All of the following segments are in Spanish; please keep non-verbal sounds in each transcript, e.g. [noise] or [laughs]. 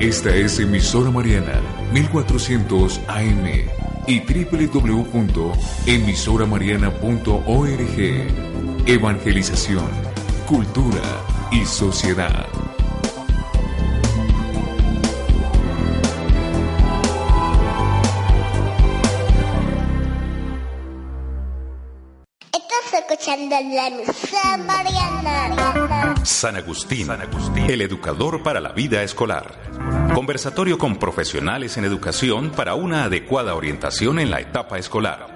Esta es emisora Mariana 1400 AM y www.emisoramariana.org. Evangelización, cultura y sociedad. escuchando la Mariana. San Agustín, San Agustín, el educador para la vida escolar. Conversatorio con profesionales en educación para una adecuada orientación en la etapa escolar.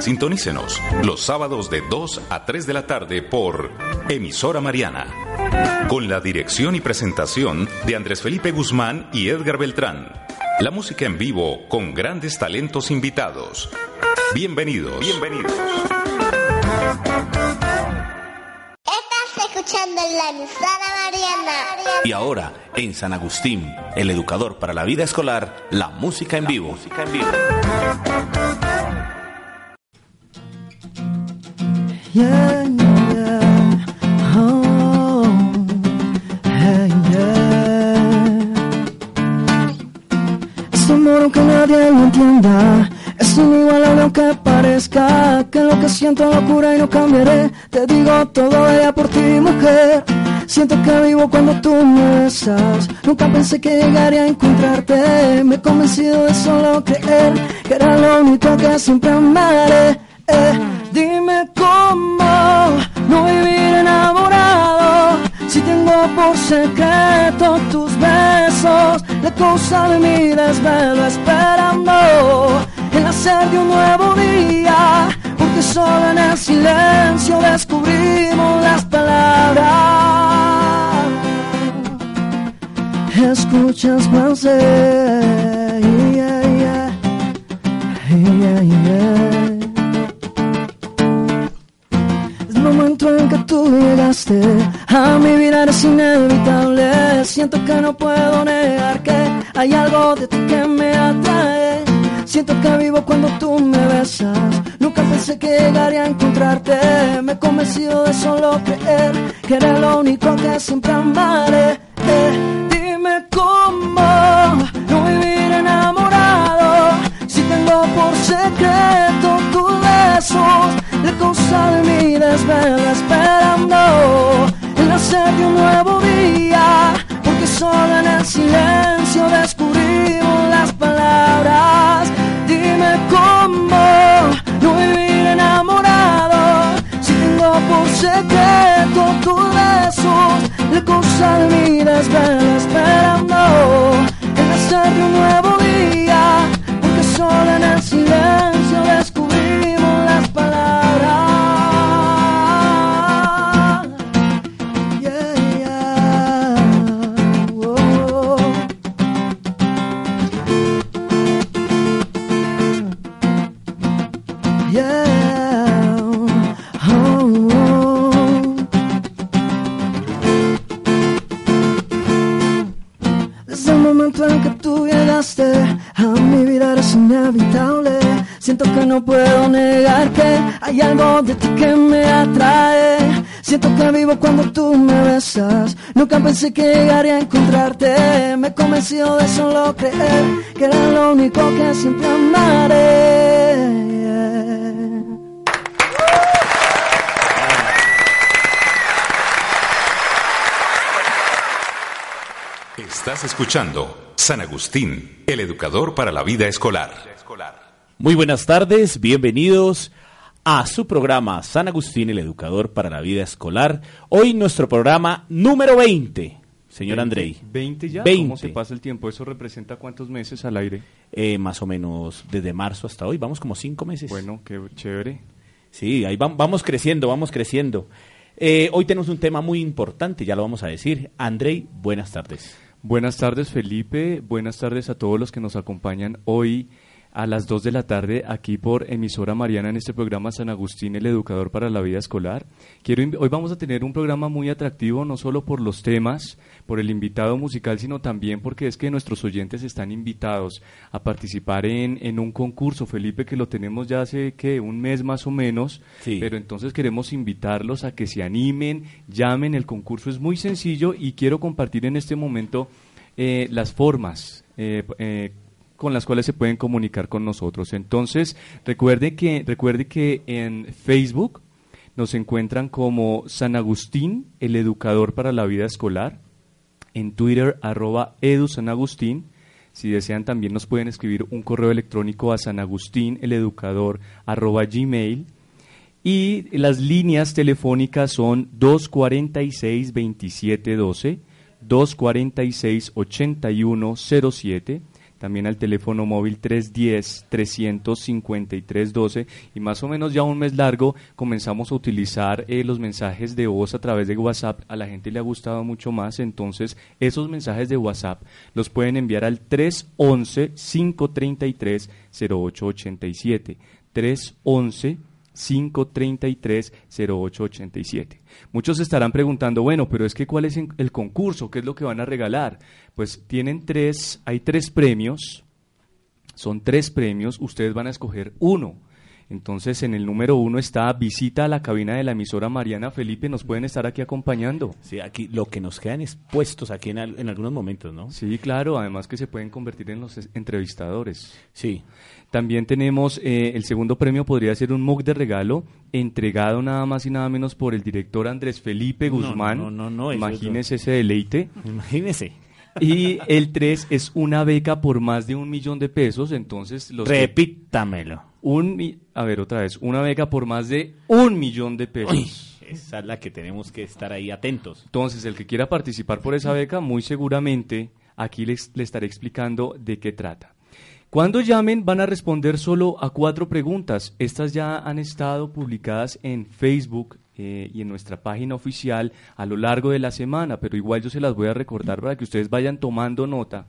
Sintonícenos los sábados de 2 a 3 de la tarde por Emisora Mariana. Con la dirección y presentación de Andrés Felipe Guzmán y Edgar Beltrán. La música en vivo con grandes talentos invitados. Bienvenidos. Bienvenidos. Escuchando la emisora Mariana. Y ahora, en San Agustín, el educador para la vida escolar, la música en vivo. Música en vivo. Yeah, yeah. Oh, yeah. Es amor aunque nadie lo entienda. Es inigualable aunque parezca que lo que siento locura y no cambiaré. Te digo todo ella por ti, mujer. Siento que vivo cuando tú me besas. Nunca pensé que llegaría a encontrarte. Me he convencido de solo creer que era lo único que siempre amaré. Eh, dime cómo no vivir enamorado si tengo por secreto tus besos, la cosa de mi desvelo esperando el hacer de un nuevo día, porque solo en el silencio descubrimos las palabras. Escuchas yeah, yeah, yeah, yeah. El momento en que tú llegaste a mi vida eres inevitable. Siento que no puedo negar que hay algo de ti que me Convencido de solo creer que era lo único que siempre amaré. La cosa de mi desvelo esperando el nacer de un nuevo Nunca pensé que llegaría a encontrarte. Me he convencido de solo creer que era lo único que siempre amaré. Estás escuchando San Agustín, el educador para la vida escolar. Muy buenas tardes, bienvenidos a su programa San Agustín, el educador para la vida escolar. Hoy nuestro programa número 20. Señor Andrei. 20 ya. 20. ¿Cómo se pasa el tiempo? ¿Eso representa cuántos meses al aire? Eh, más o menos desde marzo hasta hoy, vamos como cinco meses. Bueno, qué chévere. Sí, ahí vam- vamos creciendo, vamos creciendo. Eh, hoy tenemos un tema muy importante, ya lo vamos a decir. Andrei, buenas tardes. Buenas tardes, Felipe. Buenas tardes a todos los que nos acompañan hoy a las 2 de la tarde aquí por emisora Mariana en este programa San Agustín, el educador para la vida escolar. Quiero hoy vamos a tener un programa muy atractivo, no solo por los temas, por el invitado musical, sino también porque es que nuestros oyentes están invitados a participar en, en un concurso, Felipe, que lo tenemos ya hace que un mes más o menos, Sí. pero entonces queremos invitarlos a que se animen, llamen, el concurso es muy sencillo y quiero compartir en este momento eh, las formas eh, eh, con las cuales se pueden comunicar con nosotros. Entonces, recuerde que, recuerde que en Facebook nos encuentran como San Agustín, el educador para la vida escolar. En Twitter, arroba edu San Agustín. Si desean, también nos pueden escribir un correo electrónico a sanagustín.eleducador arroba gmail. Y las líneas telefónicas son 246-2712, 246-8107 también al teléfono móvil 310-353-12 y más o menos ya un mes largo comenzamos a utilizar eh, los mensajes de voz a través de WhatsApp. A la gente le ha gustado mucho más, entonces esos mensajes de WhatsApp los pueden enviar al 311-533-0887. 311 533-0887. Muchos estarán preguntando, bueno, pero es que ¿cuál es el concurso? ¿Qué es lo que van a regalar? Pues tienen tres, hay tres premios, son tres premios, ustedes van a escoger uno. Entonces, en el número uno está visita a la cabina de la emisora Mariana Felipe. Nos pueden estar aquí acompañando. Sí, aquí lo que nos quedan expuestos aquí en, en algunos momentos, ¿no? Sí, claro. Además que se pueden convertir en los entrevistadores. Sí. También tenemos eh, el segundo premio, podría ser un MOOC de regalo, entregado nada más y nada menos por el director Andrés Felipe Guzmán. No, no, no, Imagínese ese deleite. Imagínese. Y el tres es una beca por más de un millón de pesos, entonces los... Repítamelo. Un, a ver, otra vez, una beca por más de un millón de pesos. esa es la que tenemos que estar ahí atentos. Entonces, el que quiera participar por esa beca, muy seguramente aquí les, le estaré explicando de qué trata. Cuando llamen van a responder solo a cuatro preguntas. Estas ya han estado publicadas en Facebook eh, y en nuestra página oficial a lo largo de la semana, pero igual yo se las voy a recordar para que ustedes vayan tomando nota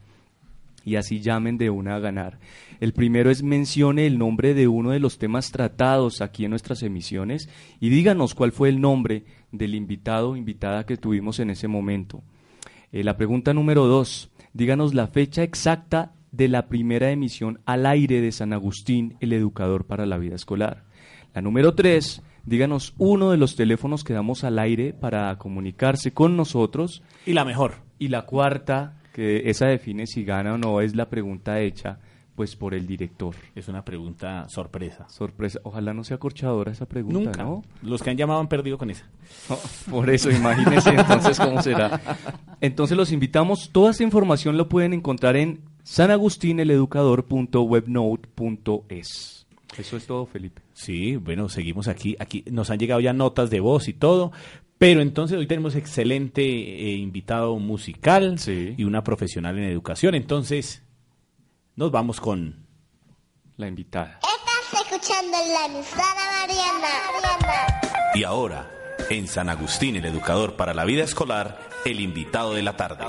y así llamen de una a ganar. El primero es mencione el nombre de uno de los temas tratados aquí en nuestras emisiones y díganos cuál fue el nombre del invitado o invitada que tuvimos en ese momento. Eh, la pregunta número dos, díganos la fecha exacta de la primera emisión al aire de San Agustín, el educador para la vida escolar. La número tres, díganos uno de los teléfonos que damos al aire para comunicarse con nosotros. Y la mejor. Y la cuarta, que esa define si gana o no, es la pregunta hecha pues por el director. Es una pregunta sorpresa. Sorpresa. Ojalá no sea corchadora esa pregunta, Nunca. ¿no? Los que han llamado han perdido con esa. por eso, imagínense entonces cómo será. Entonces los invitamos. Toda esta información lo pueden encontrar en sanagustineleducador.webnote.es. Eso es todo, Felipe. Sí, bueno, seguimos aquí. Aquí nos han llegado ya notas de voz y todo. Pero entonces hoy tenemos excelente eh, invitado musical Sí. y una profesional en educación. Entonces, nos vamos con La invitada. Estás escuchando la emisora Mariana. Mariana. Y ahora, en San Agustín, el educador para la vida escolar, el invitado de la tarde.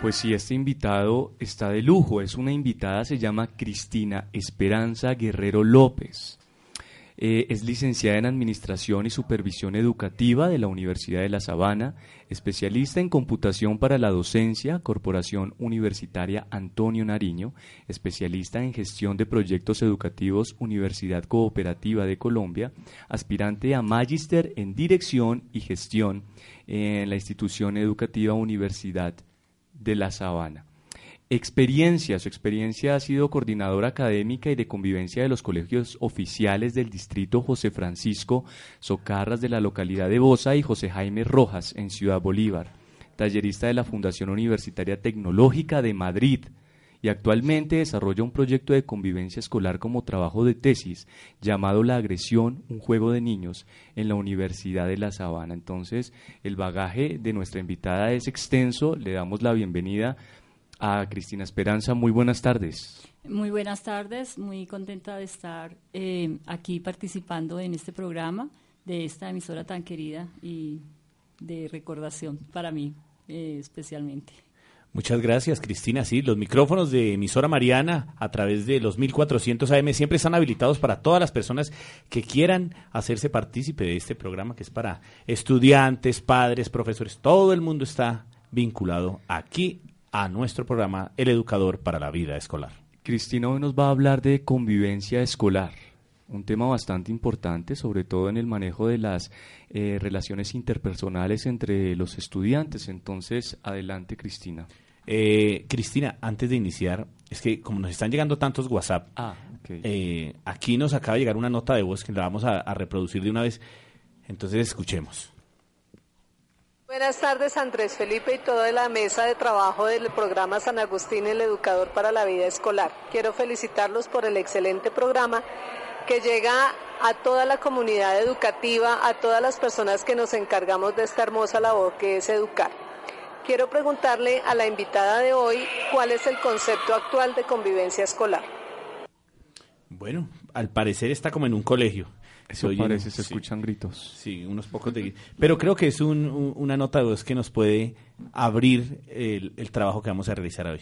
Pues sí, este invitado está de lujo. Es una invitada, se llama Cristina Esperanza Guerrero López. Eh, es licenciada en Administración y Supervisión Educativa de la Universidad de La Sabana, especialista en Computación para la Docencia, Corporación Universitaria Antonio Nariño, especialista en Gestión de Proyectos Educativos, Universidad Cooperativa de Colombia, aspirante a Magíster en Dirección y Gestión en la institución educativa Universidad de La Sabana. Experiencia. Su experiencia ha sido coordinadora académica y de convivencia de los colegios oficiales del distrito José Francisco Socarras de la localidad de Bosa y José Jaime Rojas en Ciudad Bolívar. Tallerista de la Fundación Universitaria Tecnológica de Madrid y actualmente desarrolla un proyecto de convivencia escolar como trabajo de tesis llamado La agresión, un juego de niños en la Universidad de La Sabana. Entonces, el bagaje de nuestra invitada es extenso. Le damos la bienvenida a Cristina Esperanza. Muy buenas tardes. Muy buenas tardes, muy contenta de estar eh, aquí participando en este programa de esta emisora tan querida y de recordación para mí eh, especialmente. Muchas gracias, Cristina. Sí, los micrófonos de emisora Mariana a través de los 1400 AM siempre están habilitados para todas las personas que quieran hacerse partícipe de este programa que es para estudiantes, padres, profesores. Todo el mundo está vinculado aquí a nuestro programa El Educador para la Vida Escolar. Cristina hoy nos va a hablar de convivencia escolar. un tema bastante importante, sobre todo en el manejo de las eh, relaciones interpersonales entre los estudiantes. Entonces, adelante, Cristina. Eh, Cristina, antes de iniciar, es que como nos están llegando tantos WhatsApp, Ah, eh, aquí nos acaba de llegar una nota de voz que la vamos a, a reproducir de una vez. Entonces, escuchemos. Buenas tardes, Andrés Felipe y toda la mesa de trabajo del programa San Agustín, el educador para la vida escolar. Quiero felicitarlos por el excelente programa que llega a toda la comunidad educativa, a todas las personas que nos encargamos de esta hermosa labor que es educar. Quiero preguntarle a la invitada de hoy cuál es el concepto actual de convivencia escolar. Bueno, al parecer está como en un colegio. Eso oyen- parece, se sí, escuchan gritos. Sí, unos pocos de... Pero creo que es un- un- una nota de voz que nos puede abrir el, el trabajo que vamos a realizar hoy.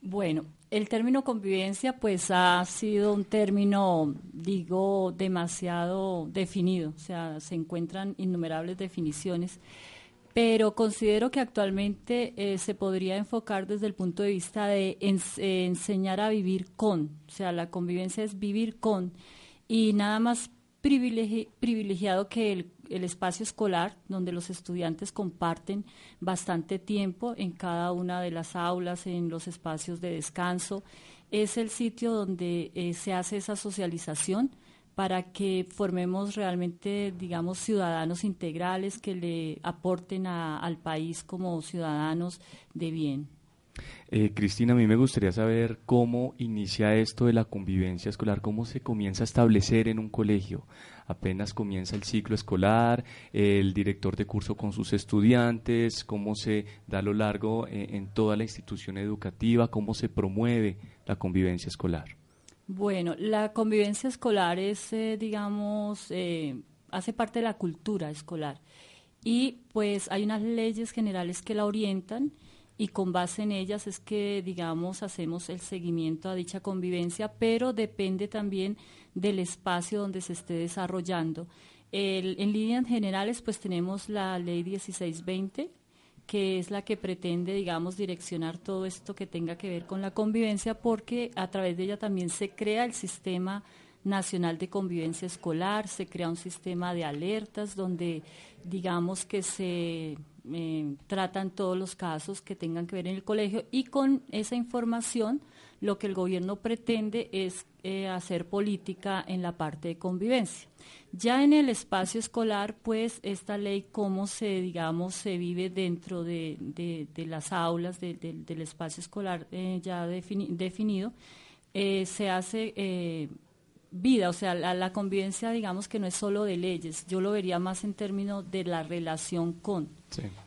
Bueno, el término convivencia pues ha sido un término, digo, demasiado definido, o sea, se encuentran innumerables definiciones, pero considero que actualmente eh, se podría enfocar desde el punto de vista de ens- eh, enseñar a vivir con, o sea, la convivencia es vivir con, y nada más privilegi- privilegiado que el, el espacio escolar, donde los estudiantes comparten bastante tiempo en cada una de las aulas, en los espacios de descanso. Es el sitio donde eh, se hace esa socialización para que formemos realmente, digamos, ciudadanos integrales que le aporten al país como ciudadanos de bien. Eh, Cristina, a mí me gustaría saber cómo inicia esto de la convivencia escolar, cómo se comienza a establecer en un colegio. Apenas comienza el ciclo escolar, el director de curso con sus estudiantes, cómo se da a lo largo eh, en toda la institución educativa, cómo se promueve la convivencia escolar. Bueno, la convivencia escolar es, eh, digamos, eh, hace parte de la cultura escolar. Y pues hay unas leyes generales que la orientan y con base en ellas es que, digamos, hacemos el seguimiento a dicha convivencia, pero depende también del espacio donde se esté desarrollando. En líneas generales, pues tenemos la ley 1620, que es la que pretende, digamos, direccionar todo esto que tenga que ver con la convivencia, porque a través de ella también se crea el sistema nacional de convivencia escolar, se crea un sistema de alertas donde, digamos, que se eh, tratan todos los casos que tengan que ver en el colegio y con esa información lo que el gobierno pretende es eh, hacer política en la parte de convivencia. Ya en el espacio escolar, pues esta ley, cómo se, digamos, se vive dentro de, de- las aulas, de- de- del espacio escolar eh, ya defini- definido, se hace vida, o sea, la, la convivencia, digamos que no es solo de leyes, yo lo vería más en términos de la relación con,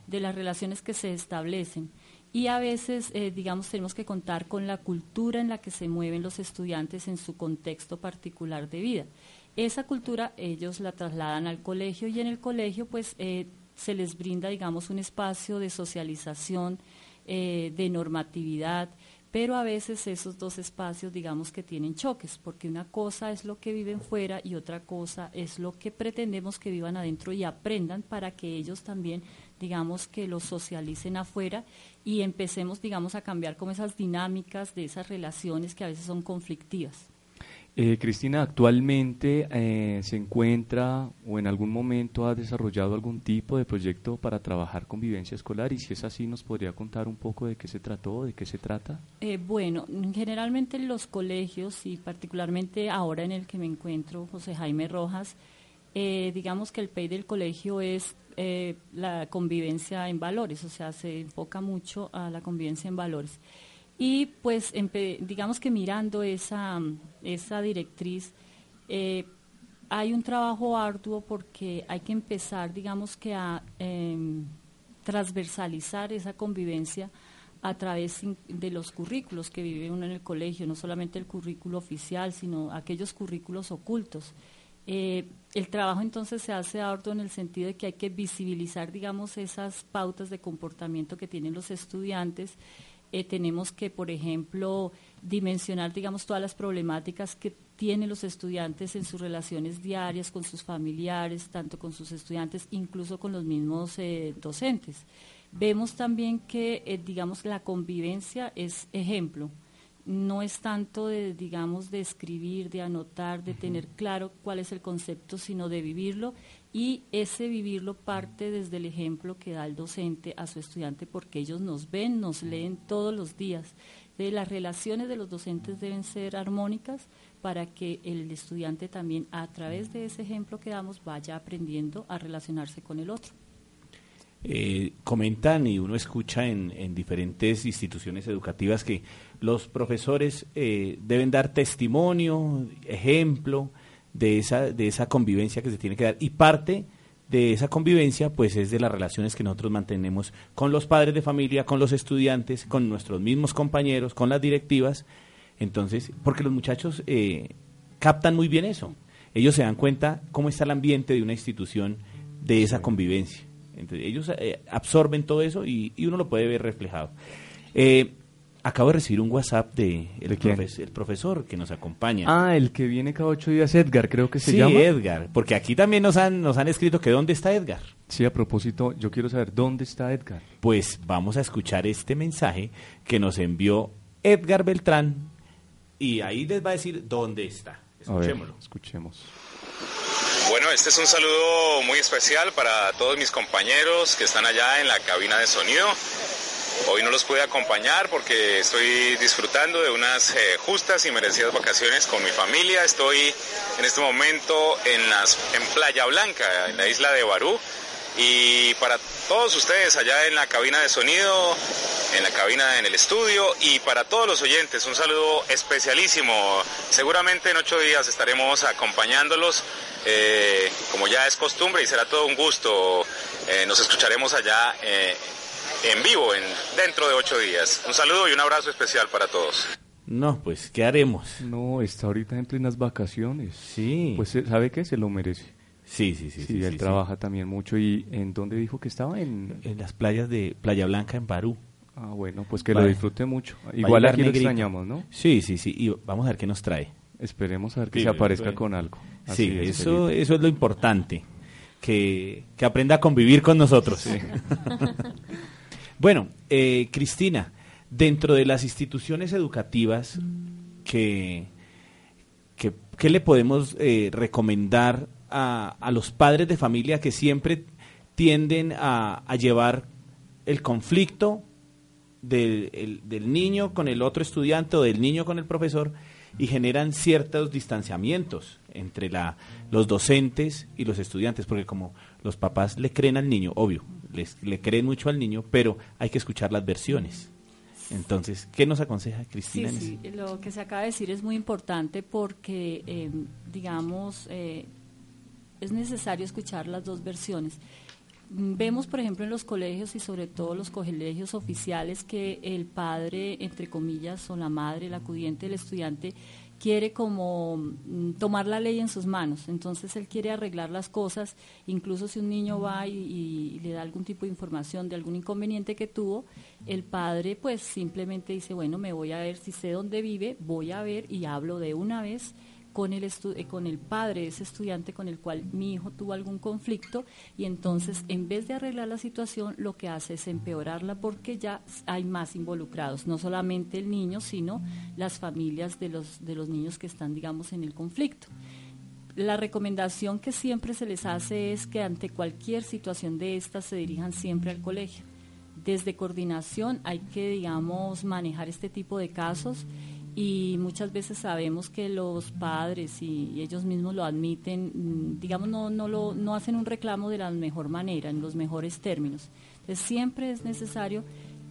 de las relaciones que se establecen. Y a veces, eh, digamos, tenemos que contar con la cultura en la que se mueven los estudiantes en su contexto particular de vida. Esa cultura ellos la trasladan al colegio y en el colegio pues eh, se les brinda, digamos, un espacio de socialización, eh, de normatividad, pero a veces esos dos espacios, digamos, que tienen choques, porque una cosa es lo que viven fuera y otra cosa es lo que pretendemos que vivan adentro y aprendan para que ellos también, digamos, que lo socialicen afuera y empecemos, digamos, a cambiar como esas dinámicas de esas relaciones que a veces son conflictivas. Eh, Cristina, actualmente eh, se encuentra o en algún momento ha desarrollado algún tipo de proyecto para trabajar convivencia escolar y si es así, ¿nos podría contar un poco de qué se trató, de qué se trata? Eh, bueno, generalmente en los colegios y particularmente ahora en el que me encuentro, José Jaime Rojas, eh, digamos que el PEI del colegio es la convivencia en valores, o sea, se enfoca mucho a la convivencia en valores. Y pues, digamos que mirando esa, esa directriz, eh, hay un trabajo arduo porque hay que empezar, digamos que a em, transversalizar esa convivencia a través de los currículos que vive uno en el colegio, no solamente el currículo oficial, sino aquellos currículos ocultos. Eh, el trabajo entonces se hace arduo en el sentido de que hay que visibilizar, digamos, esas pautas de comportamiento que tienen los estudiantes. Eh, tenemos que, por ejemplo, dimensionar, digamos, todas las problemáticas que tienen los estudiantes en sus relaciones diarias con sus familiares, tanto con sus estudiantes, incluso con los mismos eh, docentes. Vemos también que, eh, digamos, la convivencia es ejemplo. No es tanto de, digamos, de escribir, de anotar, de tener claro cuál es el concepto, sino de vivirlo y ese vivirlo parte desde el ejemplo que da el docente a su estudiante porque ellos nos ven, nos leen todos los días. De las relaciones de los docentes deben ser armónicas para que el estudiante también a través de ese ejemplo que damos vaya aprendiendo a relacionarse con el otro. Eh, comentan y uno escucha en, diferentes instituciones educativas que los profesores eh, deben dar testimonio, ejemplo de esa, de esa convivencia que se tiene que dar. Y parte de esa convivencia pues es de las relaciones que nosotros mantenemos con los padres de familia, con los estudiantes, con nuestros mismos compañeros, con las directivas. Entonces, porque los muchachos eh, captan muy bien eso. Ellos se dan cuenta cómo está el ambiente de una institución de esa convivencia. Entonces, ellos eh, absorben todo eso y, uno lo puede ver reflejado. Eh, acabo de recibir un WhatsApp de el, profesor que nos acompaña. Ah, el que viene cada ocho días, Edgar, creo que se sí, llama. Sí, Edgar, porque aquí también nos han, nos han escrito que dónde está Edgar. Sí, a propósito, yo quiero saber dónde está Edgar. Pues vamos a escuchar este mensaje que nos envió Edgar Beltrán y ahí les va a decir dónde está. Escuchémoslo. escuchemos. Bueno, este es un saludo muy especial para todos mis compañeros que están allá en la cabina de sonido. Hoy no los pude acompañar porque estoy disfrutando de unas eh, justas y merecidas vacaciones con mi familia. Estoy en este momento en, las, en Playa Blanca, en la isla de Barú. Y para todos ustedes allá en la cabina de sonido, en la cabina en el estudio y para todos los oyentes, un saludo especialísimo. Seguramente en ocho días estaremos acompañándolos eh, como ya es costumbre y será todo un gusto. Eh, nos escucharemos allá eh, en vivo en, dentro de ocho días. Un saludo y un abrazo especial para todos. No, pues, ¿qué haremos? No, está ahorita en plenas vacaciones. Sí. Pues, ¿sabe qué? Se lo merece. Sí, sí, sí. Sí, él trabaja también mucho. ¿Y en dónde dijo que estaba? En, en las playas de Playa Blanca, en Barú. Ah, bueno, pues que lo disfrute mucho. Igual aquí lo extrañamos, ¿no? Sí, sí, sí. Y vamos a ver qué nos trae. Esperemos a ver que se aparezca con algo. sí, eso, eso es lo importante, que, aprenda a convivir con nosotros. [laughs] bueno, eh, Cristina, dentro de las instituciones educativas, que, ¿qué le podemos eh, recomendar a, a, los padres de familia que siempre tienden a, a llevar el conflicto del, del, niño con el otro estudiante o del niño con el profesor y generan ciertos distanciamientos entre la, los docentes y los estudiantes, porque como los papás le creen al niño, obvio, les, le creen mucho al niño, pero hay que escuchar las versiones. Entonces, ¿qué nos aconseja Cristina? Sí, sí, lo que se acaba de decir es muy importante porque, eh, digamos, eh, es necesario escuchar las dos versiones. Vemos, por ejemplo, en los colegios y sobre todo los colegios oficiales que el padre, entre comillas, o la madre, el acudiente, el estudiante, quiere como mm, tomar la ley en sus manos. Entonces él quiere arreglar las cosas, incluso si un niño va y, le da algún tipo de información de algún inconveniente que tuvo, el padre pues simplemente dice, bueno, me voy a ver si sé dónde vive, voy a ver y hablo de una vez con el, eh, con el padre de ese estudiante con el cual mi hijo tuvo algún conflicto y entonces en vez de arreglar la situación lo que hace es empeorarla porque ya hay más involucrados, no solamente el niño, sino las familias de los, de los niños que están, digamos, en el conflicto. La recomendación que siempre se les hace es que ante cualquier situación de estas se dirijan siempre al colegio. Desde coordinación hay que, digamos, manejar este tipo de casos y muchas veces sabemos que los padres y, ellos mismos lo admiten, mm, digamos, no, no, lo, no hacen un reclamo de la mejor manera, en los mejores términos. Entonces siempre es necesario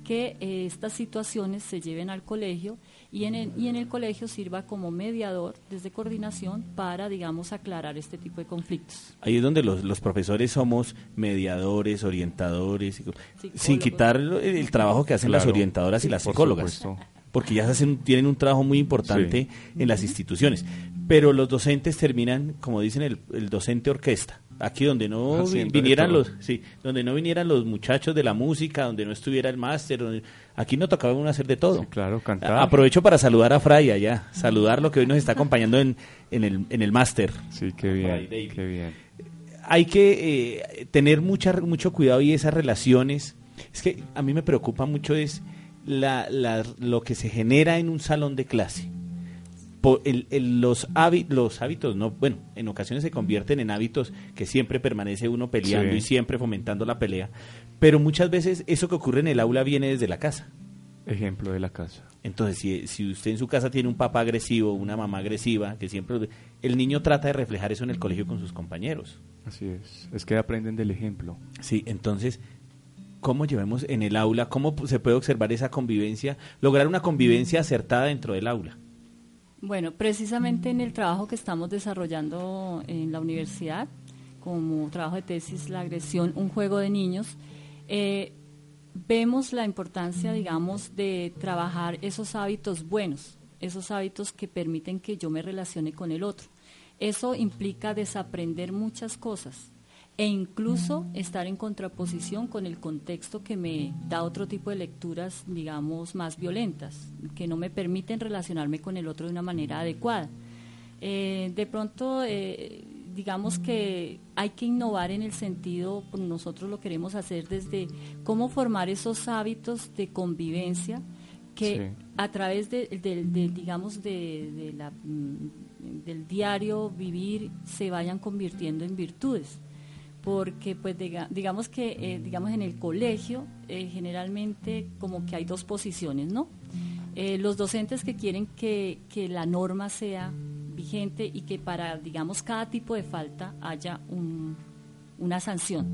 que eh, estas situaciones se lleven al colegio y en, el, y en el colegio sirva como mediador desde coordinación para, digamos, aclarar este tipo de conflictos. Ahí es donde los, los profesores somos mediadores, orientadores, sin quitar el, trabajo que hacen las orientadoras y las psicólogas porque ya hacen, tienen un trabajo muy importante en las instituciones. Pero los docentes terminan, como dicen, el, docente orquesta. Aquí donde no vinieran los, sí, donde no vinieran los muchachos de la música, donde no estuviera el máster, aquí no tocaba uno hacer de todo. claro, cantar. Aprovecho para saludar a Fray allá, saludarlo que hoy nos está acompañando en, en el, en el máster. Sí, qué bien, qué bien. Hay que eh, tener mucha, mucho cuidado y esas relaciones. Es que a mí me preocupa mucho es la, la, lo que se genera en un salón de clase. el, los, hábitos, los hábitos, no, bueno, en ocasiones se convierten en hábitos que siempre permanece uno peleando y siempre fomentando la pelea, pero muchas veces eso que ocurre en el aula viene desde la casa. Ejemplo de la casa. Entonces, si, si usted en su casa tiene un papá agresivo, una mamá agresiva, que siempre el niño trata de reflejar eso en el colegio con sus compañeros. Así es, es que aprenden del ejemplo. Sí, entonces cómo llevemos en el aula, cómo se puede observar esa convivencia, lograr una convivencia acertada dentro del aula. Bueno, precisamente en el trabajo que estamos desarrollando en la universidad, como trabajo de tesis, la agresión, un juego de niños, eh, vemos la importancia, digamos, de trabajar esos hábitos buenos, esos hábitos que permiten que yo me relacione con el otro. Eso implica desaprender muchas cosas, e incluso estar en contraposición con el contexto que me da otro tipo de lecturas, digamos, más violentas, que no me permiten relacionarme con el otro de una manera adecuada. Eh, de pronto, eh, digamos que hay que innovar en el sentido, pues, nosotros lo queremos hacer desde cómo formar esos hábitos de convivencia que a través de, digamos, de, la, mm, del diario vivir se vayan convirtiendo en virtudes porque pues digamos que eh, digamos en el colegio eh, generalmente como que hay dos posiciones, ¿no? Eh, los docentes que quieren que, que, la norma sea vigente y que para digamos cada tipo de falta haya un, una sanción.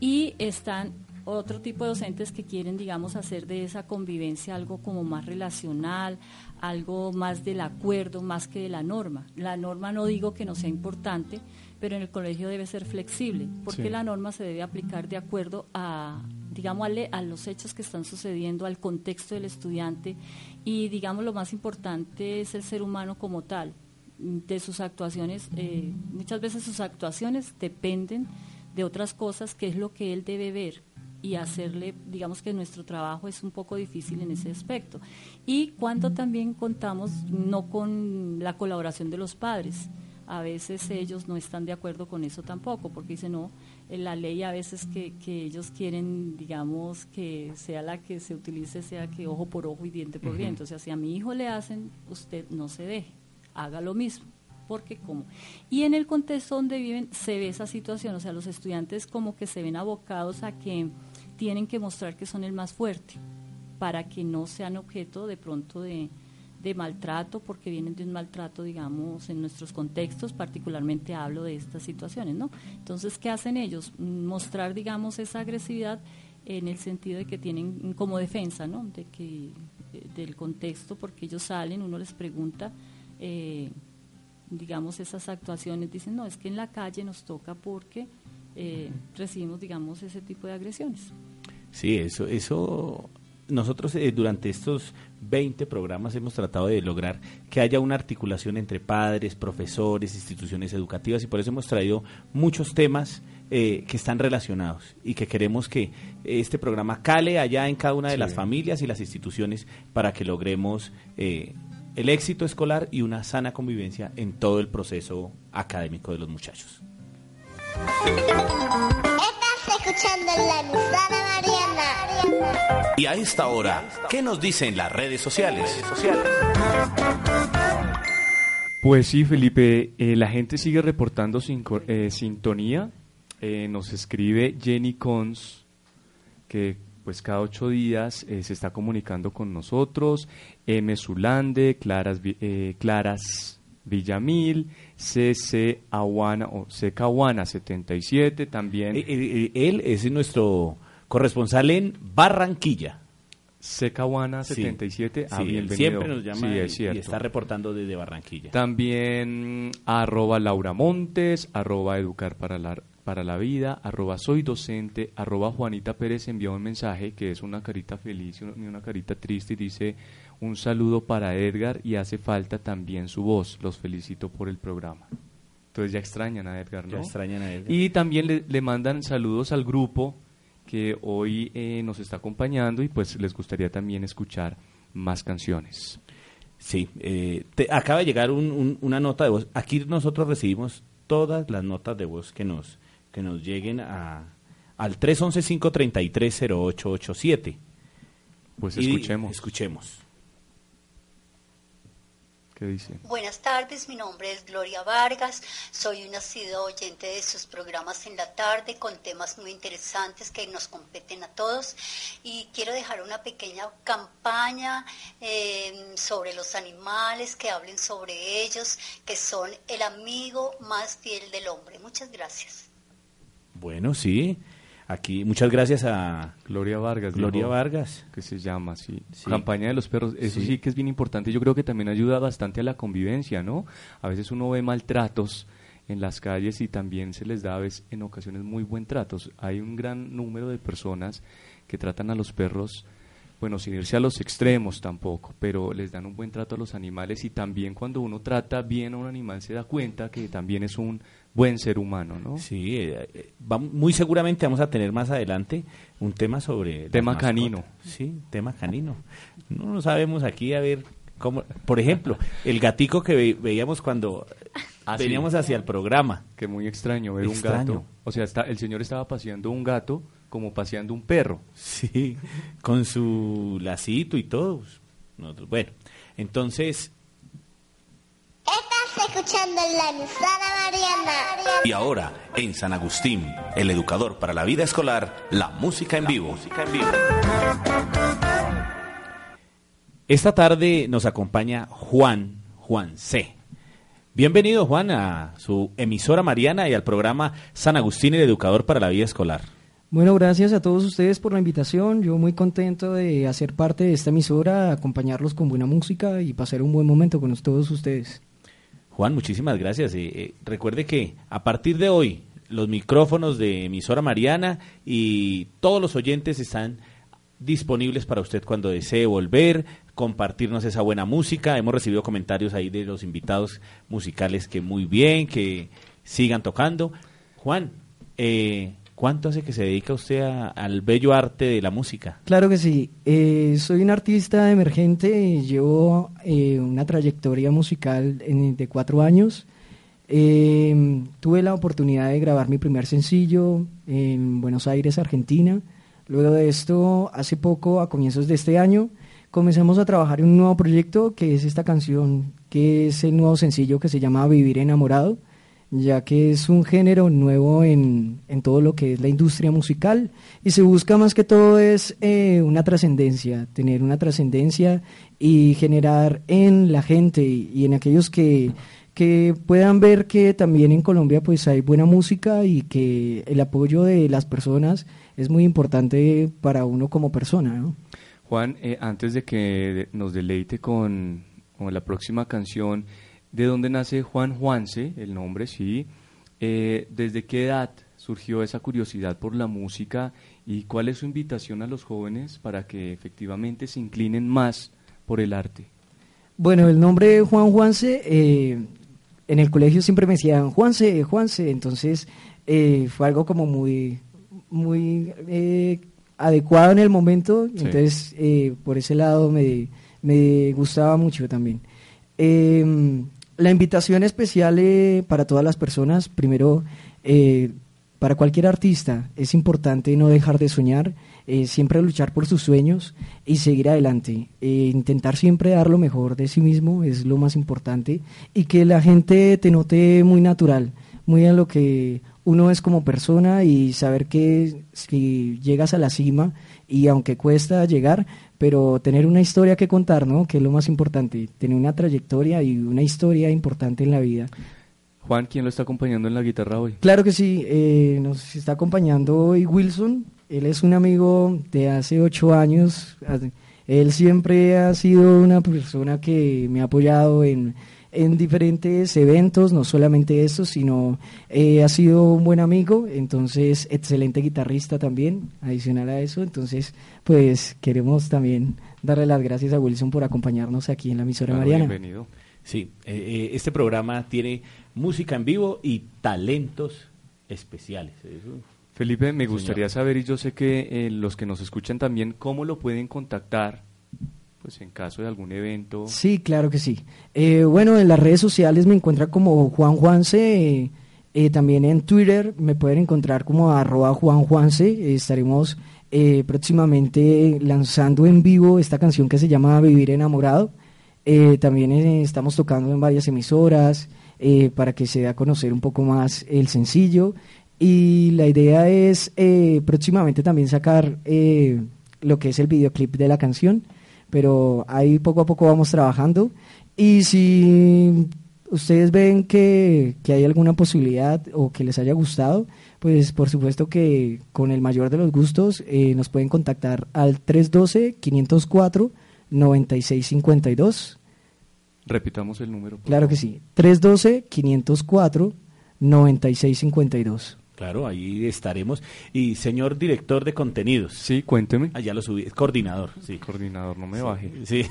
Y están otro tipo de docentes que quieren, digamos, hacer de esa convivencia algo como más relacional, algo más del acuerdo, más que de la norma. La norma no digo que no sea importante, pero en el colegio debe ser flexible, porque la norma se debe aplicar de acuerdo a, digamos, a, los hechos que están sucediendo, al contexto del estudiante y, digamos, lo más importante es el ser humano como tal, de sus actuaciones, eh, muchas veces sus actuaciones dependen de otras cosas, que es lo que él debe ver y hacerle, digamos que nuestro trabajo es un poco difícil en ese aspecto. Y cuando también contamos no con la colaboración de los padres, a veces ellos no están de acuerdo con eso tampoco, porque dicen, no, en la ley a veces que, que ellos quieren, digamos, que sea la que se utilice, sea que ojo por ojo y diente por diente. O sea, si a mi hijo le hacen, usted no se deje, haga lo mismo. Porque como. Y en el contexto donde viven se ve esa situación, o sea, los estudiantes como que se ven abocados a que tienen que mostrar que son el más fuerte, para que no sean objeto de pronto de, de maltrato, porque vienen de un maltrato, digamos, en nuestros contextos, particularmente hablo de estas situaciones, ¿no? Entonces, ¿qué hacen ellos? Mostrar, digamos, esa agresividad en el sentido de que tienen como defensa, ¿no? De que, del contexto, porque ellos salen, uno les pregunta, eh, digamos, esas actuaciones, dicen, no, es que en la calle nos toca porque eh, recibimos, digamos, ese tipo de agresiones. Sí, eso, eso nosotros eh, durante estos 20 programas hemos tratado de lograr que haya una articulación entre padres, profesores, instituciones educativas y por eso hemos traído muchos temas eh, que están relacionados y que queremos que este programa cale allá en cada una de las familias y las instituciones para que logremos eh, el éxito escolar y una sana convivencia en todo el proceso académico de los muchachos. Estás escuchando la emisora Mariana. Y a esta hora, ¿qué nos dicen las redes sociales? Pues sí, Felipe, eh, la gente sigue reportando sin, eh, sintonía. Eh, nos escribe Jenny Cons, que pues cada ocho días se está comunicando con nosotros. M. Zulande, Claras, Claras Villamil, CC Aguana o CK 77 también. Eh, eh, eh, él es nuestro corresponsal en Barranquilla. Secahuana 77, ah, siempre nos llama y, está reportando desde Barranquilla. También arroba Laura Montes, arroba Educar para la, para la Vida, arroba Soy Docente, arroba Juanita Pérez envió un mensaje que es una carita feliz y una carita triste y dice un saludo para Edgar y hace falta también su voz. Los felicito por el programa. Entonces ya extrañan a Edgar, ¿no? Ya extrañan a Edgar. Y también le, le mandan saludos al grupo que hoy eh, nos está acompañando y pues les gustaría también escuchar más canciones. Sí, eh, acaba de llegar una nota de voz. Aquí nosotros recibimos todas las notas de voz que nos, que nos lleguen a, al 311-533-0887. Pues escuchemos. escuchemos. ¿Qué dice? Buenas tardes, mi nombre es Gloria Vargas, soy una asidua oyente de sus programas en la tarde con temas muy interesantes que nos competen a todos y quiero dejar una pequeña campaña eh, sobre los animales, que hablen sobre ellos, que son el amigo más fiel del hombre. Muchas gracias. Bueno, sí. Aquí, muchas gracias a Gloria Vargas. Gloria dijo, Vargas. Que se llama, sí. Sí. Campaña de los perros. Eso Sí. sí. que es bien importante. Yo creo que también ayuda bastante a la convivencia, ¿no? A veces uno ve maltratos en las calles y también se les da a veces, en ocasiones muy buen tratos. Hay un gran número de personas que tratan a los perros, bueno, sin irse a los extremos tampoco, pero les dan un buen trato a los animales y también cuando uno trata bien a un animal se da cuenta que también es un buen ser humano, ¿no? Sí, eh, eh, muy seguramente vamos a tener más adelante un tema sobre... Tema canino. Sí, tema canino. No lo sabemos aquí, a ver, cómo... Por ejemplo, el gatico que ve- veíamos cuando Ah, sí. veníamos hacia el programa. Que muy extraño ver un gato. O sea, está, el señor estaba paseando un gato como paseando un perro. Sí, con su lacito y todo. Nosotros- bueno, entonces, Estás escuchando la emisora Mariana. Y ahora, en San Agustín, el educador para la vida escolar, la música en vivo. esta tarde nos acompaña Juan, Juan C. Bienvenido, Juan, a su emisora Mariana y al programa San Agustín, el educador para la vida escolar. Bueno, gracias a todos ustedes por la invitación. Yo muy contento de hacer parte de esta emisora, acompañarlos con buena música y pasar un buen momento con todos ustedes. Juan, muchísimas gracias. Eh, eh, recuerde que a partir de hoy los micrófonos de emisora Mariana y todos los oyentes están disponibles para usted cuando desee volver, compartirnos esa buena música. Hemos recibido comentarios ahí de los invitados musicales que muy bien, que sigan tocando. Juan, eh, ¿cuánto hace que se dedica usted a- al bello arte de la música? Claro que sí. Eh, soy un artista emergente. Llevo eh, una trayectoria musical de cuatro años. Eh, tuve la oportunidad de grabar mi primer sencillo en Buenos Aires, Argentina. Luego de esto, hace poco, a comienzos de este año, comenzamos a trabajar en un nuevo proyecto que es esta canción, que es el nuevo sencillo que se llama Vivir enamorado, ya que es un género nuevo en, en todo lo que es la industria musical y se busca más que todo es eh, una trascendencia, tener una trascendencia y generar en la gente y, en aquellos que, que puedan ver que también en Colombia pues hay buena música y que el apoyo de las personas es muy importante para uno como persona, ¿no? Juan, eh, antes de que nos deleite con, con la próxima canción, ¿de dónde nace Juan Juanse, el nombre, sí? Eh, ¿Desde qué edad surgió esa curiosidad por la música y cuál es su invitación a los jóvenes para que efectivamente se inclinen más por el arte? Bueno, el nombre Juan Juanse, eh, en el colegio siempre me decían Juanse, Juanse, entonces eh, fue algo como muy, muy eh, adecuado en el momento, Sí. entonces por ese lado me, me gustaba mucho también. La invitación especial eh, para todas las personas, primero, eh, para cualquier artista es importante no dejar de soñar, eh, siempre luchar por sus sueños y seguir adelante. Intentar siempre dar lo mejor de sí mismo es lo más importante y que la gente te note muy natural, muy a lo que uno es como persona y saber que si llegas a la cima y aunque cuesta llegar, pero tener una historia que contar, ¿no? Que es lo más importante, tener una trayectoria y una historia importante en la vida. Juan, ¿quién lo está acompañando en la guitarra hoy? Claro que sí, eh, nos está acompañando hoy Wilson. Él es un amigo de hace ocho años. Él siempre ha sido una persona que me ha apoyado en, en diferentes eventos, no solamente estos, sino eh, ha sido un buen amigo, entonces excelente guitarrista también, adicional a eso. Entonces, pues queremos también darle las gracias a Wilson por acompañarnos aquí en la emisora Claro, Mariana. Bienvenido. Sí, eh, eh, este programa tiene música en vivo y talentos especiales. Eso- Felipe, me gustaría Señor. saber, y yo sé que eh, los que nos escuchan también, cómo lo pueden contactar, pues en caso de algún evento. Sí, claro que sí. Eh, bueno, en las redes sociales me encuentra como Juan Juanse, eh, eh, también en Twitter me pueden encontrar como arroba Juan Juanse, eh, estaremos eh, próximamente lanzando en vivo esta canción que se llama Vivir enamorado. Eh, también eh, estamos tocando en varias emisoras para que se dé a conocer un poco más el sencillo. Y la idea es próximamente también sacar lo que es el videoclip de la canción, pero ahí poco a poco vamos trabajando. Y si ustedes ven que, que hay alguna posibilidad o que les haya gustado, pues por supuesto que con el mayor de los gustos eh, nos pueden contactar al 312-504-9652. Repitamos el número. Claro que sí, 312-504-9652. Claro, ahí estaremos. Y señor director de contenidos. Sí, cuénteme. Allá lo subí. Coordinador, sí. Coordinador, no me baje. Sí. [laughs]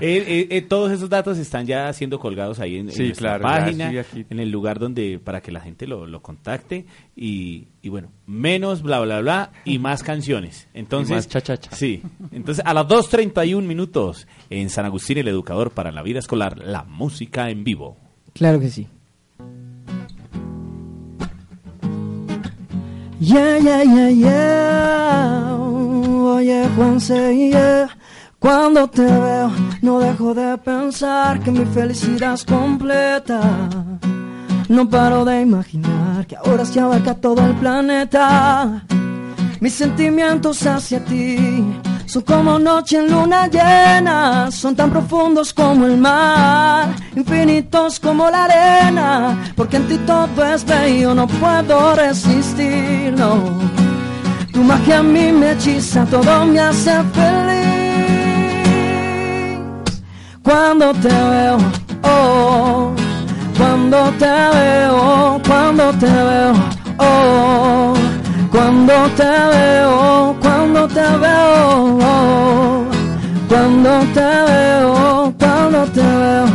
Eh, eh, eh, todos esos datos están ya siendo colgados ahí en, nuestra página, en el lugar donde para que la gente lo, contacte y, y, bueno, menos bla bla bla y más canciones. Entonces, más cha, cha, cha. sí. Entonces a las 2:31 minutos en San Agustín el educador para la vida escolar, la música en vivo. Claro que sí. Yeah, yeah, yeah, yeah. Oye, Juanse, yeah. Cuando te veo, no dejo de pensar que mi felicidad es completa. No paro de imaginar que ahora se abarca todo el planeta. Mis sentimientos hacia ti son como noche en luna llena, son tan profundos como el mar, infinitos como la arena, porque en ti todo es bello, no puedo resistir, no. Tu magia a mí me hechiza, todo me hace feliz. Cuando te veo, oh, cuando te veo, cuando te veo, oh cuando te veo, cuando te veo, cuando te veo, cuando te veo,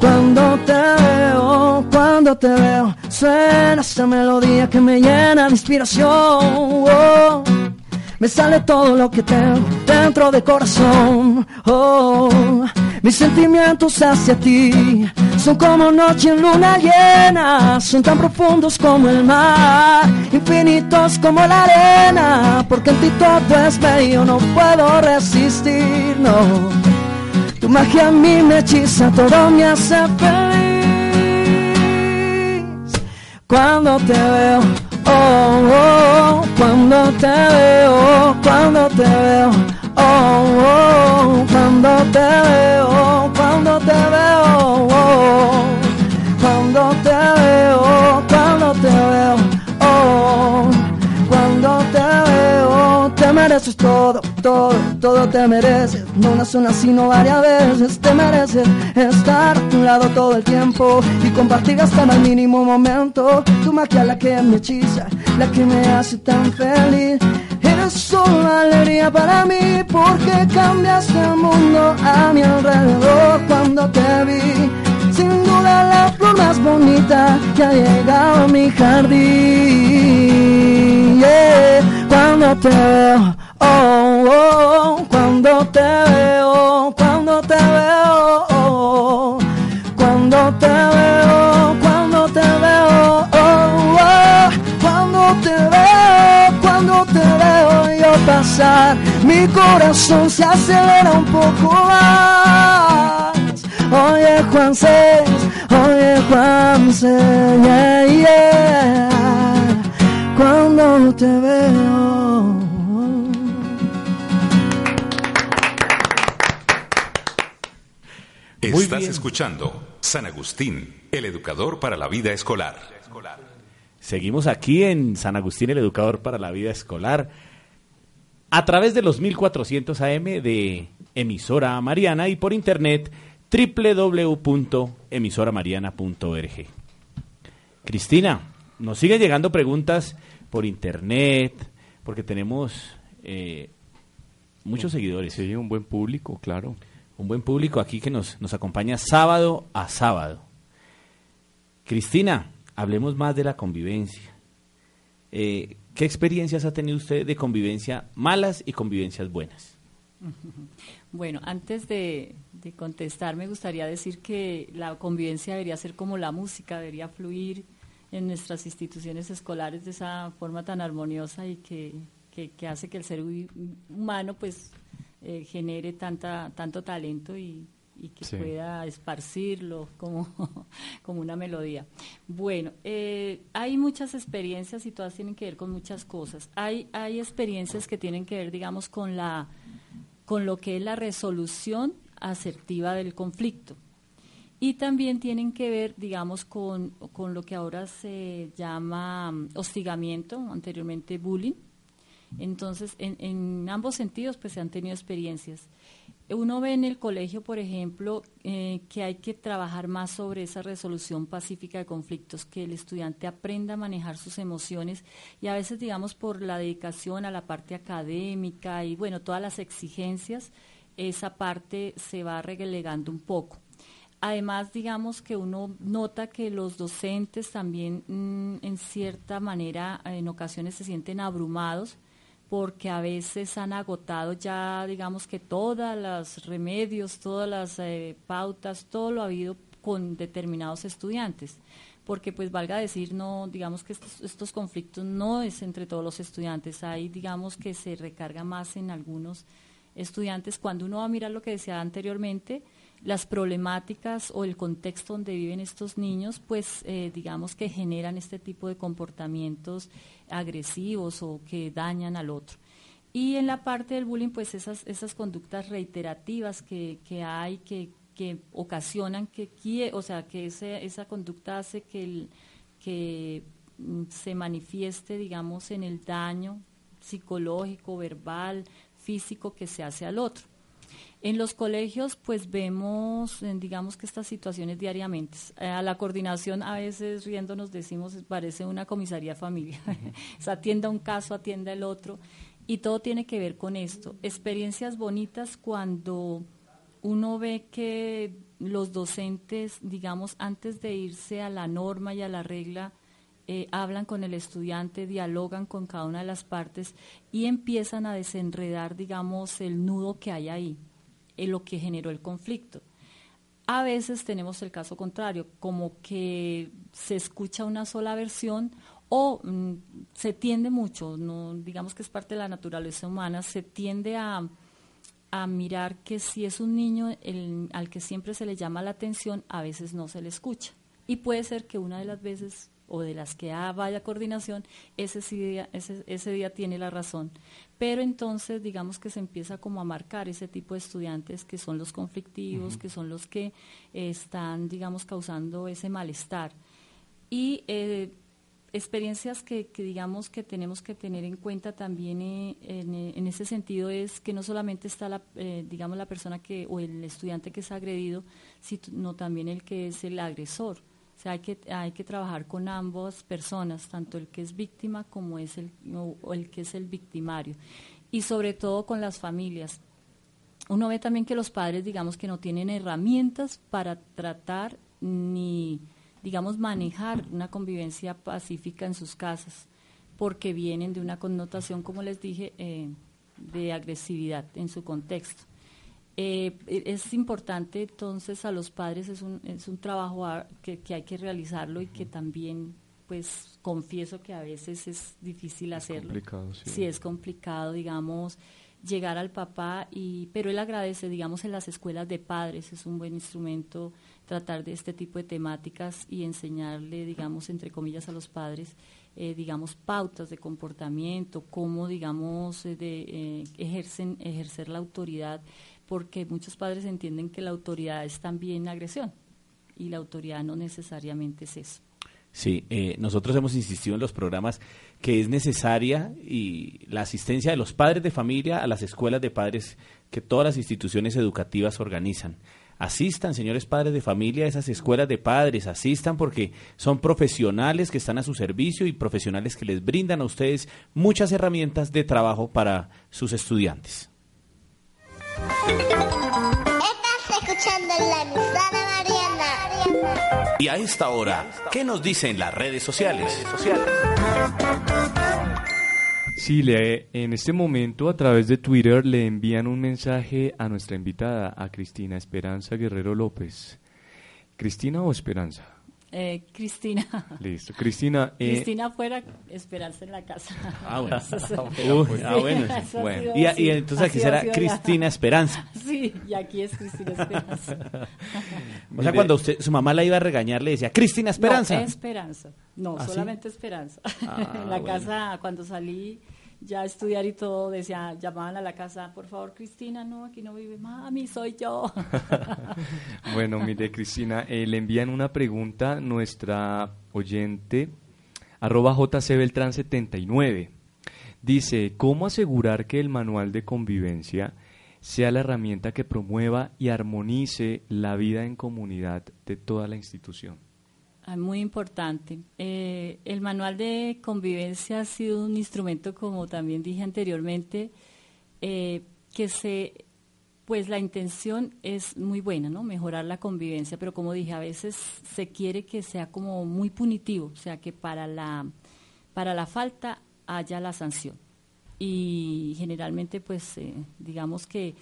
cuando te veo, cuando te veo, suena esa melodía que me llena de inspiración. me sale todo lo que tengo dentro del corazón. Oh, mis sentimientos hacia ti son como noche en luna llena, son tan profundos como el mar, infinitos como la arena, porque en ti todo es bello, no puedo resistir, no. Tu magia a mí me hechiza, todo me hace feliz. Cuando te veo, oh, oh cuando te veo, cuando te veo, oh, oh cuando te veo, te mereces todo, todo, todo te mereces, no una sola sino varias veces, te mereces estar a tu lado todo el tiempo y compartir hasta el mínimo momento, tu magia la que me hechiza, la que me hace tan feliz Eres solo alegría para mí porque cambiaste el mundo a mi alrededor cuando te vi. Sin duda la flor más bonita que ha llegado a mi jardín. Cuando te veo, oh, oh, cuando te veo, cuando te veo, oh, cuando te veo, cuando te veo, oh, oh cuando te veo, cuando te veo yo pasar, mi corazón se acelera un poco más. Oye Juan oye Juan yeah, yeah, cuando te veo. Estás escuchando San Agustín, el educador para la vida escolar. Seguimos aquí en San Agustín, el educador para la vida escolar, a través de los 1400 AM de emisora Mariana y por internet www.emisoramariana.org. Cristina, nos siguen llegando preguntas por internet, porque tenemos eh, muchos seguidores. Sí, un buen público, claro. Un buen público aquí que nos, nos acompaña sábado a sábado. Cristina, hablemos más de la convivencia. Eh, ¿Qué experiencias ha tenido usted de convivencia malas y convivencias buenas? [laughs] Bueno, antes de, contestar, me gustaría decir que la convivencia debería ser como la música, debería fluir en nuestras instituciones escolares de esa forma tan armoniosa y que, que, hace que el ser humano pues eh, genere tanta, tanto talento y, y que pueda esparcirlo como, [laughs] como una melodía. Bueno, eh, hay muchas experiencias y todas tienen que ver con muchas cosas. Hay, hay experiencias que tienen que ver, digamos, con, la, con lo que es la resolución asertiva del conflicto. Y también tienen que ver, digamos, con, con lo que ahora se llama mm, hostigamiento, anteriormente bullying. Entonces, en, en ambos sentidos, pues se han tenido experiencias. Uno ve en el colegio, por ejemplo, eh, que hay que trabajar más sobre esa resolución pacífica de conflictos, que el estudiante aprenda a manejar sus emociones y a veces, digamos, por la dedicación a la parte académica y, bueno, todas las exigencias, esa parte se va relegando un poco. Además, digamos que uno nota que los docentes también, mm, en cierta manera, en ocasiones se sienten abrumados porque a veces han agotado ya, digamos que todas los remedios, todas las eh, pautas, todo lo ha habido con determinados estudiantes. Porque, pues, valga decir, no, digamos que estos, estos conflictos no es entre todos los estudiantes, hay, digamos, que se recarga más en algunos estudiantes. Cuando uno va a mirar lo que decía anteriormente, las problemáticas o el contexto donde viven estos niños, pues eh, digamos que generan este tipo de comportamientos agresivos o que dañan al otro. Y en la parte del bullying, pues esas, esas conductas reiterativas que, que hay, que, que ocasionan que, o sea, que ese, esa conducta hace que, el, que mm, se manifieste, digamos, en el daño psicológico, verbal, físico que se hace al otro. En los colegios, pues vemos, digamos que estas situaciones diariamente. Eh, a la coordinación, a veces riéndonos decimos, parece una comisaría familiar. o [laughs] atienda un caso, atienda el otro. Y todo tiene que ver con esto. Experiencias bonitas cuando uno ve que los docentes, digamos, antes de irse a la norma y a la regla, eh, hablan con el estudiante, dialogan con cada una de las partes y empiezan a desenredar, digamos, el nudo que hay ahí en lo que generó el conflicto. A veces tenemos el caso contrario, como que se escucha una sola versión o mm, se tiende mucho, no digamos que es parte de la naturaleza humana, se tiende a, a mirar que si es un niño al que siempre se le llama la atención, a veces no se le escucha. Y puede ser que una de las veces o de las que ah, vaya coordinación, ese, día, ese, ese día tiene la razón. Pero entonces, digamos que se empieza como a marcar ese tipo de estudiantes que son los conflictivos, que son los que están, digamos, causando ese malestar. Y eh, experiencias que, digamos que tenemos que tener en cuenta también eh, en, ese sentido es que no solamente está la, eh, digamos la persona que o el estudiante que es agredido sino también el que es el agresor o sea, hay que, hay que trabajar con ambas personas, tanto el que es víctima como es el, o el que es el victimario. Y sobre todo con las familias. Uno ve también que los padres, digamos, que no tienen herramientas para tratar ni, digamos, manejar una convivencia pacífica en sus casas, porque vienen de una connotación, como les dije, eh, de agresividad en su contexto. Eh, es importante entonces a los padres, es un, es un trabajo que, hay que realizarlo y que también, pues confieso que a veces es difícil hacerlo. Complicado, sí. es complicado, digamos, llegar al papá, y pero él agradece, digamos, en las escuelas de padres, es un buen instrumento tratar de este tipo de temáticas y enseñarle, digamos, entre comillas, a los padres. Eh, digamos, pautas de comportamiento, cómo, digamos, eh, de, ejercen, ejercer la autoridad porque muchos padres entienden que la autoridad es también agresión y la autoridad no necesariamente es eso. Sí, eh, nosotros hemos insistido en los programas que es necesaria y la asistencia de los padres de familia a las escuelas de padres que todas las instituciones educativas organizan. Asistan, señores padres de familia, a esas escuelas de padres, asistan porque son profesionales que están a su servicio y profesionales que les brindan a ustedes muchas herramientas de trabajo para sus estudiantes. Estás escuchando la emisora Mariana. Y a esta hora, ¿qué nos dicen las redes sociales? Sí, le, en este momento a través de Twitter le envían un mensaje a nuestra invitada, a Cristina Esperanza Guerrero López. ¿Cristina o Esperanza? Eh, Cristina. [laughs] Listo. Cristina. Eh, Cristina fuera esperarse en la casa. Ah, bueno. [laughs] ah, bueno. bueno. Y, entonces aquí será Cristina Esperanza. [laughs] Sí, y aquí es Cristina Esperanza. o sea, cuando usted, su mamá la iba a regañar, le decía, Cristina Esperanza. No, Esperanza. No, ¿Ah, solamente Esperanza. Ah, en la casa, cuando salí ya estudiar y todo, decía, llamaban a la casa, por favor, Cristina, no, aquí no vive mami, soy yo. [laughs] bueno, mire, Cristina, eh, le envían una pregunta nuestra oyente, arroba jcbeltran79. Dice, ¿cómo asegurar que el manual de convivencia sea la herramienta que promueva y armonice la vida en comunidad de toda la institución? Ah, muy importante. Eh, el manual de convivencia ha sido un instrumento, como también dije anteriormente, eh, que se, pues la intención es muy buena, ¿no? Mejorar la convivencia, pero como dije, a veces se quiere que sea como muy punitivo, o sea, que para la, para la falta haya la sanción. Y generalmente, pues, eh, digamos que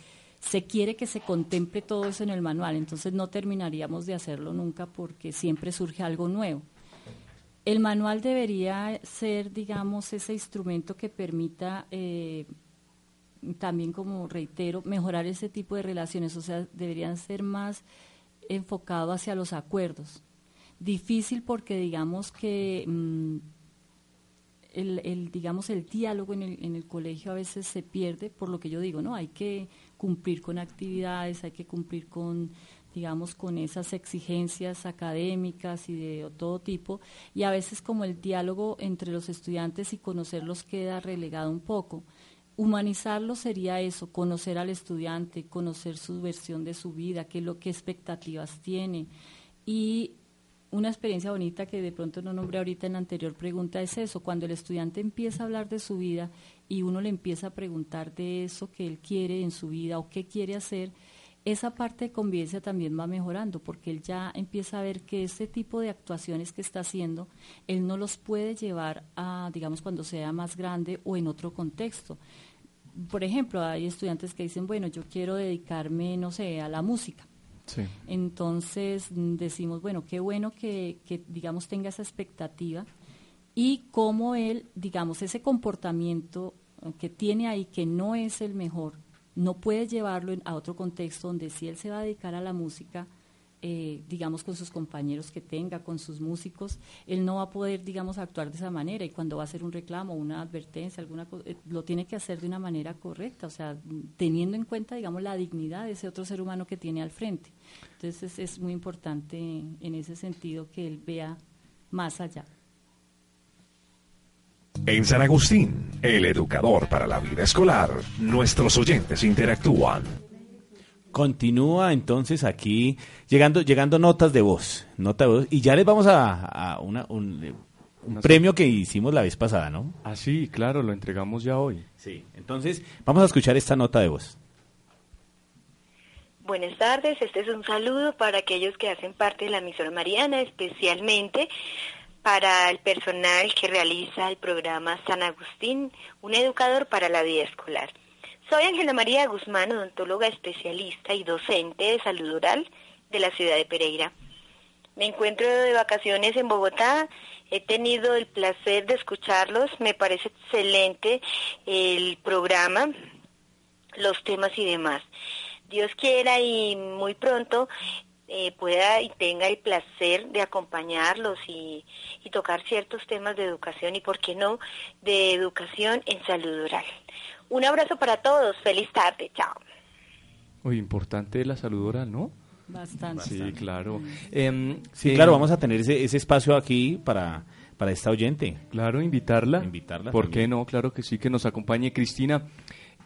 se quiere que se contemple todo eso en el manual, entonces no terminaríamos de hacerlo nunca porque siempre surge algo nuevo. El manual debería ser, digamos, ese instrumento que permita, eh, también como reitero, mejorar ese tipo de relaciones, o sea, deberían ser más enfocados hacia los acuerdos. Difícil porque digamos que mm, el, digamos, el diálogo en el, en el colegio a veces se pierde, por lo que yo digo, ¿no? Hay que cumplir con actividades, hay que cumplir con digamos, con esas exigencias académicas y de todo tipo, y a veces como el diálogo entre los estudiantes y conocerlos queda relegado un poco. Humanizarlo sería eso, conocer al estudiante, conocer su versión de su vida, qué, lo, qué expectativas tiene. Y una experiencia bonita que de pronto no nombré ahorita en la anterior pregunta es eso, cuando el estudiante empieza a hablar de su vida y uno le empieza a preguntar de eso que él quiere en su vida o qué quiere hacer, esa parte de convivencia también va mejorando porque él ya empieza a ver que ese tipo de actuaciones que está haciendo, él no los puede llevar a, digamos, cuando sea más grande o en otro contexto. Por ejemplo, hay estudiantes que dicen, bueno, yo quiero dedicarme, no sé, a la música. Entonces decimos, bueno, qué bueno que, que, digamos, tenga esa expectativa y cómo él, digamos, ese comportamiento que tiene ahí, que no es el mejor, no puede llevarlo a otro contexto donde si él se va a dedicar a la música, eh, digamos, con sus compañeros que tenga, con sus músicos, él no va a poder, digamos, actuar de esa manera y cuando va a hacer un reclamo, una advertencia, alguna cosa, eh, lo tiene que hacer de una manera correcta, o sea, teniendo en cuenta, digamos, la dignidad de ese otro ser humano que tiene al frente. Entonces es muy importante en ese sentido que él vea más allá. En San Agustín, el educador para la vida escolar, nuestros oyentes interactúan. Continúa entonces aquí llegando, llegando notas de voz, nota de voz, y ya les vamos a, un, premio que hicimos la vez pasada, ¿no? Ah, sí, claro, lo entregamos ya hoy. Sí, entonces vamos a escuchar esta nota de voz. Buenas tardes, este es un saludo para aquellos que hacen parte de la emisora Mariana, especialmente para el personal que realiza el programa San Agustín, un educador para la vida escolar. Soy Ángela María Guzmán, odontóloga especialista y docente de salud oral de la ciudad de Pereira. Me encuentro de vacaciones en Bogotá, he tenido el placer de escucharlos, me parece excelente el programa, los temas y demás. Dios quiera y muy pronto eh, pueda y tenga el placer de acompañarlos y, tocar ciertos temas de educación y, ¿por qué no?, de educación en salud oral. Un abrazo para todos, feliz tarde, chao. Muy importante la salud oral, ¿no? Bastante. Sí, claro. Em, sí, claro, vamos a tener ese, ese espacio aquí para, para esta oyente. Claro, invitarla. Invitarla. ¿Por qué no? Claro que sí, que nos acompañe Cristina.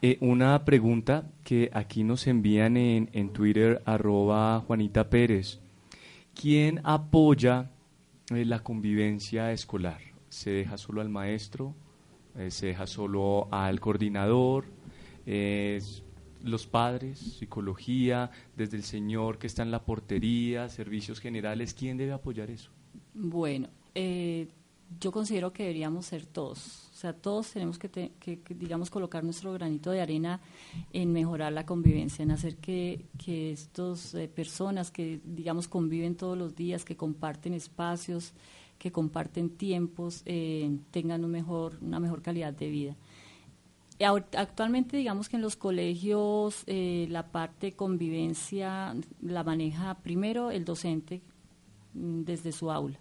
Eh, una pregunta que aquí nos envían en, en Twitter, arroba Juanita Pérez. ¿Quién apoya eh, la convivencia escolar? ¿Se deja solo al maestro? Eh, ¿Se deja solo al coordinador? los padres, psicología, desde el señor que está en la portería, servicios generales, ¿quién debe apoyar eso? Bueno, yo considero que deberíamos ser todos. O sea, todos tenemos que, digamos, colocar nuestro granito de arena en mejorar la convivencia, en hacer que, que estas eh, personas que, digamos, conviven todos los días, que comparten espacios, que comparten tiempos, eh, tengan un mejor, una mejor calidad de vida. Actualmente, digamos que en los colegios eh, la parte convivencia la maneja primero el docente mm, desde su aula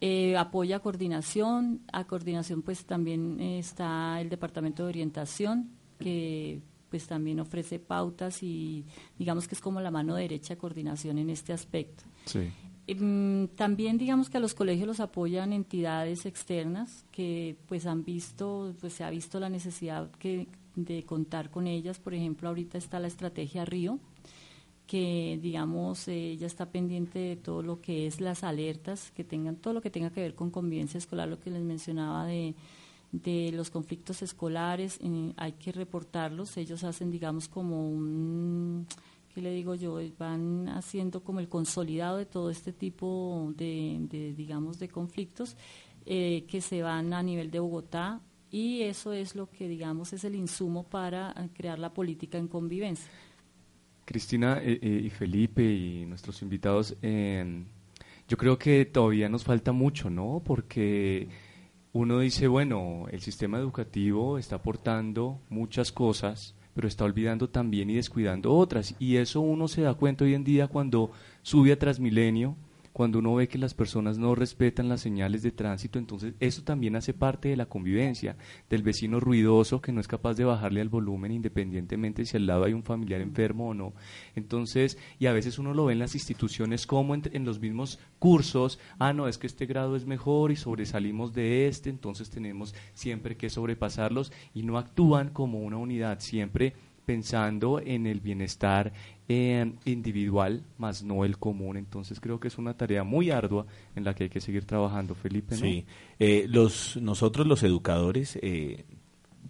eh, apoya coordinación, a coordinación pues también está el Departamento de Orientación, que pues también ofrece pautas y digamos que es como la mano derecha de coordinación en este aspecto. Em, también digamos que a los colegios los apoyan entidades externas que pues han visto, pues se ha visto la necesidad que, de contar con ellas. Por ejemplo, ahorita está la estrategia Río, que digamos ella está pendiente de todo lo que es las alertas, que tengan todo lo que tenga que ver con convivencia escolar, lo que les mencionaba de, de los conflictos escolares, eh, hay que reportarlos, ellos hacen digamos como un, ¿qué le digo yo? Van haciendo como el consolidado de todo este tipo de, digamos, de conflictos eh, que se van a nivel de Bogotá y eso es lo que digamos es el insumo para crear la política en convivencia. Cristina eh, eh, y Felipe y nuestros invitados, yo creo que todavía nos falta mucho, ¿no? Porque uno dice, bueno, el sistema educativo está aportando muchas cosas, pero está olvidando también y descuidando otras. Y eso uno se da cuenta hoy en día cuando sube a Transmilenio cuando uno ve que las personas no respetan las señales de tránsito, entonces eso también hace parte de la convivencia, del vecino ruidoso que no es capaz de bajarle al volumen independientemente si al lado hay un familiar enfermo o no. Entonces, y a veces uno lo ve en las instituciones como en, en los mismos cursos, ah, no, es que este grado es mejor y sobresalimos de este, entonces tenemos siempre que sobrepasarlos y no actúan como una unidad, siempre pensando en el bienestar eh, individual, más no el común. Entonces creo que es una tarea muy ardua en la que hay que seguir trabajando, Felipe. Sí, eh, los, nosotros los educadores eh,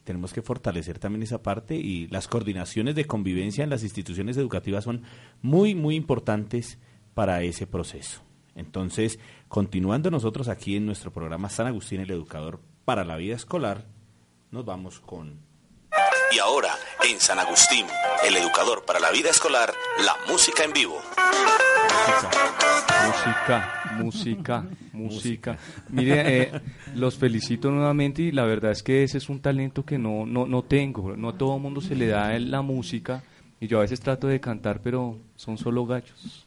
tenemos que fortalecer también esa parte y las coordinaciones de convivencia en las instituciones educativas son muy, muy importantes para ese proceso. Entonces, continuando nosotros aquí en nuestro programa San Agustín, el educador para la vida escolar, nos vamos con y ahora, en San Agustín, el educador para la vida escolar, la música en vivo. Música, música, música. Mire, eh, los felicito nuevamente y la verdad es que ese es un talento que no, no, no tengo. No a todo el mundo se le da la música y yo a veces trato de cantar, pero son solo gallos.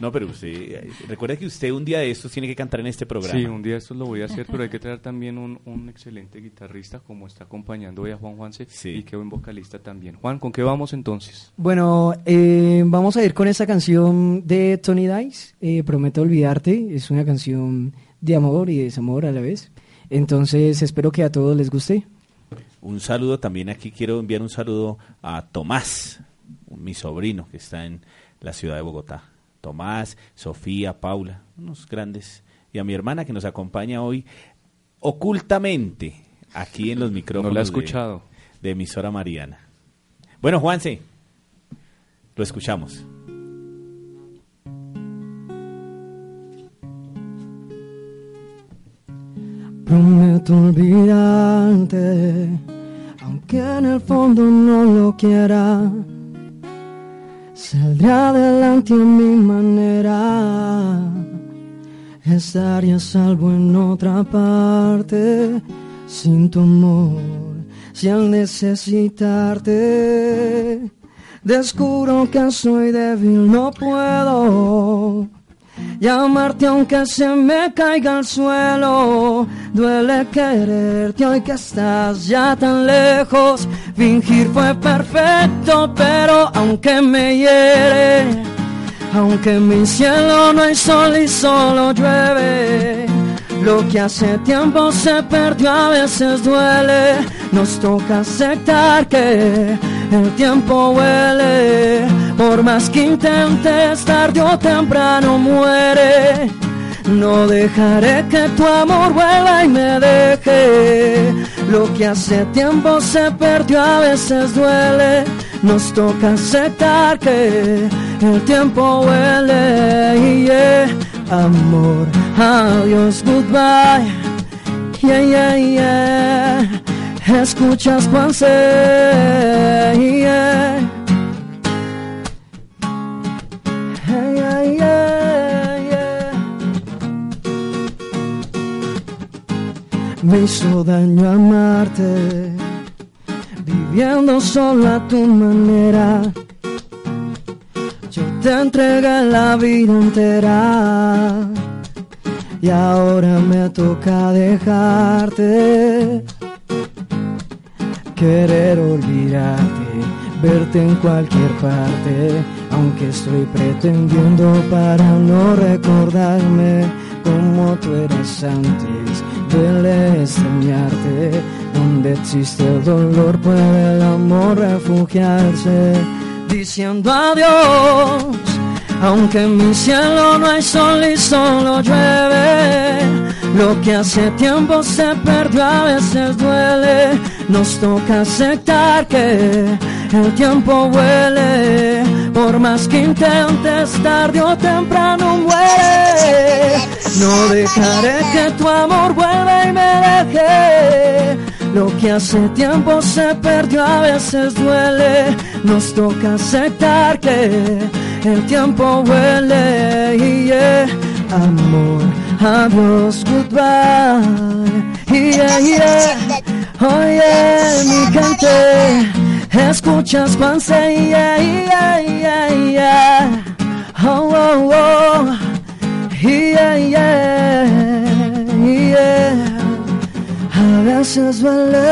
No, pero usted, recuerda que usted un día de estos tiene que cantar en este programa. Sí, un día de estos lo voy a hacer, pero hay que traer también un, excelente guitarrista como está acompañando hoy a Juan Juanse y que buen vocalista también. Juan, ¿con qué vamos entonces? Bueno, eh, vamos a ir con esa canción de Tony Dice, eh, Prometo Olvidarte, es una canción de amor y desamor a la vez. Entonces espero que a todos les guste. Un saludo también aquí, quiero enviar un saludo a Tomás, mi sobrino que está en la ciudad de Bogotá. Tomás, Sofía, Paula, unos grandes. Y a mi hermana que nos acompaña hoy ocultamente aquí en los micrófonos. No la he escuchado. De, emisora Mariana. Bueno, Juanse, lo escuchamos. Prometo olvidarte, aunque en el fondo no lo quiera Saldré adelante a mi manera. Estaría salvo en otra parte, sin tu amor, si al necesitarte descubro que soy débil, no puedo llamarte aunque se me caiga al suelo. Duele quererte hoy que estás ya tan lejos. Fingir fue perfecto, pero aunque me hiere, aunque en mi cielo no hay sol y solo llueve. Lo que hace tiempo se perdió a veces duele. Nos toca aceptar que el tiempo huele. Por más que intentes, tarde o temprano muere. No dejaré que tu amor vuela y me deje. Lo que hace tiempo se perdió a veces duele. Nos toca aceptar que el tiempo huele. Amor, adiós, goodbye. Yeah, yeah, yeah. Escuchas Juan C. Yeah. Yeah, yeah, yeah. Me hizo daño amarte, viviendo solo a tu manera. Te entregué la vida entera y ahora me toca dejarte. Querer olvidarte, verte en cualquier parte, aunque estoy pretendiendo para no recordarme como tú eras antes. Duele extrañarte, donde existe el dolor puede el amor refugiarse, diciendo adiós. Aunque en mi cielo no hay sol y solo llueve, lo que hace tiempo se perdió a veces duele. Nos toca aceptar que el tiempo huele, por más que intentes tarde o temprano muere. No dejaré que tu amor vuelva y me deje. Lo que hace tiempo se perdió a veces duele. Nos toca aceptar que el tiempo huele yeah. amor, adiós, goodbye. Yeah, yeah. Oye, mi gente, escuchas Juan C. Yeah, yeah, yeah, yeah. Oh, oh, oh. Yeah, yeah, yeah. A veces duele.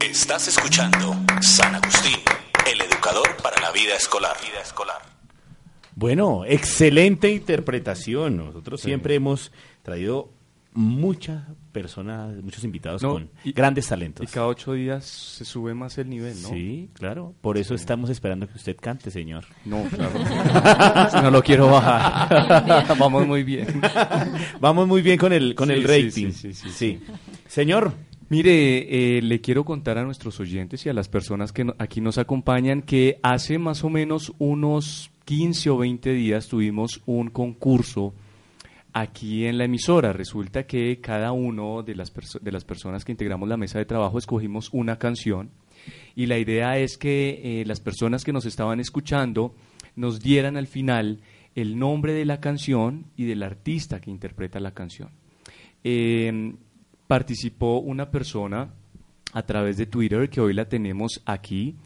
Estás escuchando San Agustín, el educador para la vida escolar. Vida escolar. Bueno, excelente interpretación. Nosotros siempre hemos traído muchas personas, muchos invitados No, con y- grandes talentos. Y cada ocho días se sube más el nivel, ¿no? Sí, claro. Por eso estamos esperando que usted cante, señor. No, [laughs] claro. no lo quiero bajar. [laughs] Vamos muy bien. [laughs] Vamos muy bien con el con el Sí, sí, rating. sí, sí, sí, Sí. Señor, Mire, eh, le quiero contar a nuestros oyentes y a las personas que no- aquí nos acompañan que hace más o menos unos 15 o 20 días tuvimos un concurso aquí en la emisora. Resulta que cada uno de las, de las personas que integramos la mesa de trabajo escogimos una canción y la idea es que eh, las personas que nos estaban escuchando nos dieran al final el nombre de la canción y del artista que interpreta la canción. Eh, participó una persona a través de Twitter que hoy la tenemos aquí.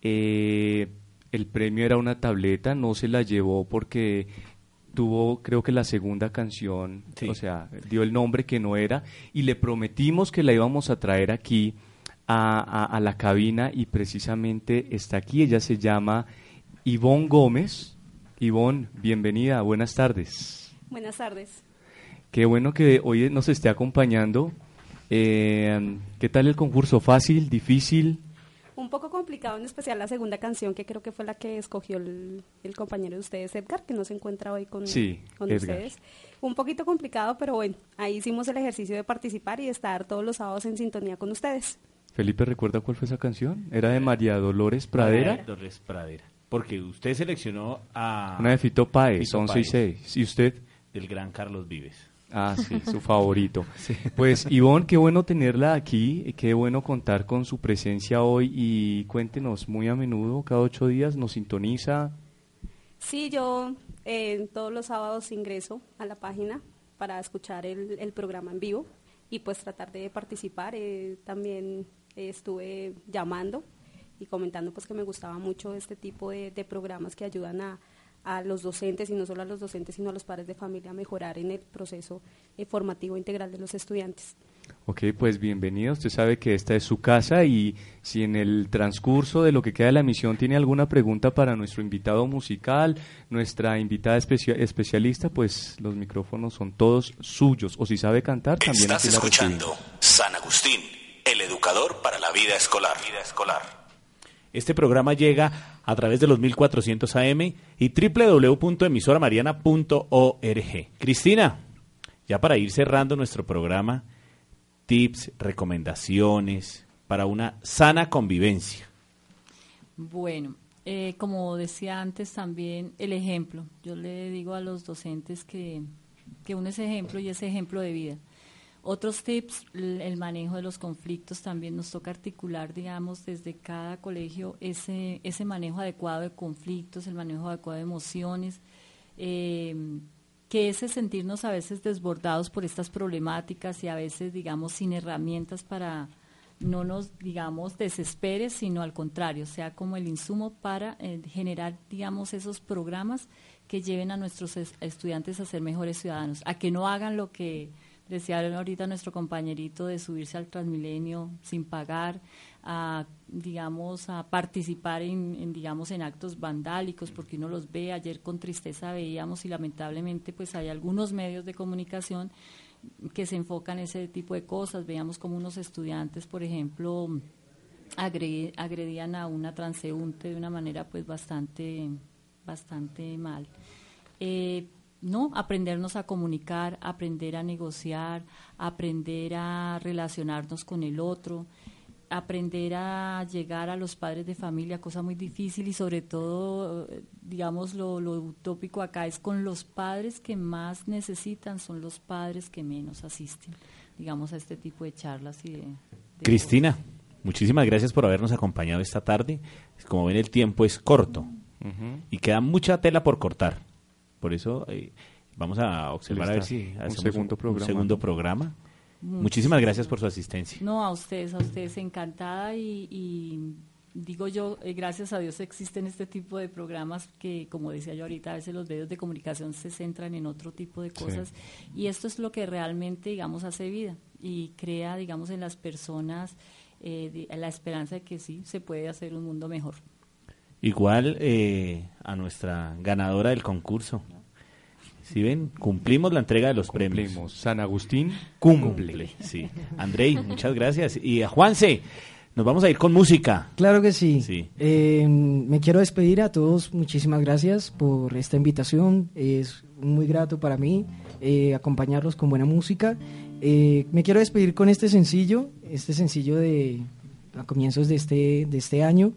Eh, el premio era una tableta, no se la llevó porque tuvo creo que la segunda canción, Sí. o sea, dio el nombre que no era y le prometimos que la íbamos a traer aquí a, a- a la cabina y precisamente está aquí, ella se llama Ivonne Gómez. Ivonne, bienvenida, buenas tardes. Buenas tardes. Qué bueno que hoy nos esté acompañando. Eh, ¿Qué tal el concurso? ¿Fácil? ¿Difícil? Un poco complicado, en especial la segunda canción, que creo que fue la que escogió el, el compañero de ustedes, Edgar, que no se encuentra hoy con, Sí, con ustedes. Un poquito complicado, pero bueno, ahí hicimos el ejercicio de participar y estar todos los sábados en sintonía con ustedes. Felipe, ¿recuerda cuál fue esa canción? Era de María Dolores Pradera. Dolores Pradera. Porque usted seleccionó a Una de Fito Páez, Fito 11 y Páez, 6. ¿Y usted? del gran Carlos Vives. Ah, sí, su favorito. [laughs] Pues Ivonne, qué bueno tenerla aquí, qué bueno contar con su presencia hoy y cuéntenos muy a menudo, cada ocho días, nos sintoniza. Sí, yo eh, todos los sábados ingreso a la página para escuchar el, el programa en vivo y pues tratar de participar. Eh, también eh, estuve llamando y comentando pues que me gustaba mucho este tipo de, de programas que ayudan a, a los docentes y no solo a los docentes sino a los padres de familia a mejorar en el proceso eh, formativo integral de los estudiantes. Ok, pues bienvenido. Usted sabe que esta es su casa y si en el transcurso de lo que queda de la emisión tiene alguna pregunta para nuestro invitado musical, nuestra invitada especia- especialista, pues los micrófonos son todos suyos. O si sabe cantar, también Estás aquí la escuchando. San Agustín, el educador para la vida escolar. Vida escolar. Este programa llega a través de los 1400 AM y www.emisoramariana.org. Cristina, ya para ir cerrando nuestro programa, tips, recomendaciones para una sana convivencia. Bueno, Eh, como decía antes también, el ejemplo. Yo le digo a los docentes que, que uno es ejemplo y es ejemplo de vida. Otros tips, el manejo de los conflictos también nos toca articular, digamos, desde cada colegio ese, ese manejo adecuado de conflictos, el manejo adecuado de emociones, eh, que ese sentirnos a veces desbordados por estas problemáticas y a veces, digamos, sin herramientas para no nos, digamos, desespere, sino al contrario, sea como el insumo para eh, generar, digamos, esos programas que lleven a nuestros estudiantes a ser mejores ciudadanos, a que no hagan lo que Decía ahorita nuestro compañerito de subirse al Transmilenio sin pagar, a, digamos, a participar en, digamos, en actos vandálicos, porque uno los ve. Ayer con tristeza veíamos y lamentablemente pues hay algunos medios de comunicación que se enfocan en ese tipo de cosas. Veíamos como unos estudiantes, por ejemplo, agredían a una transeúnte de una manera pues bastante, bastante mal. Eh, ¿no? Aprendernos a comunicar, aprender a negociar, aprender a relacionarnos con el otro, aprender a llegar a los padres de familia, cosa muy difícil y sobre todo, digamos, lo, utópico acá es con los padres que más necesitan, son los padres que menos asisten, digamos, a este tipo de charlas y de... Cristina, muchísimas gracias por habernos acompañado esta tarde. Como ven, el tiempo es corto y queda mucha tela por cortar. Por eso eh, vamos a observar a ver si hacemos un segundo programa. segundo programa. Muchísimas gracias por su asistencia. No, a ustedes, a ustedes encantada y, digo yo, eh, gracias a Dios existen este tipo de programas que, como decía yo ahorita, a veces los medios de comunicación se centran en otro tipo de cosas y esto es lo que realmente, digamos, hace vida y crea, digamos, en las personas eh, la esperanza de que sí se puede hacer un mundo mejor. Igual eh, a nuestra ganadora del concurso. Si ven, cumplimos la entrega de los premios. San Agustín cumple. Sí. Andrei, muchas gracias. Y a Juanse, nos vamos a ir con música. Claro que sí. sí. Eh, me quiero despedir a todos. Muchísimas gracias por esta invitación. Es muy grato para mí eh, acompañarlos con buena música. me quiero despedir con este sencillo, este sencillo de a comienzos de este, de este año.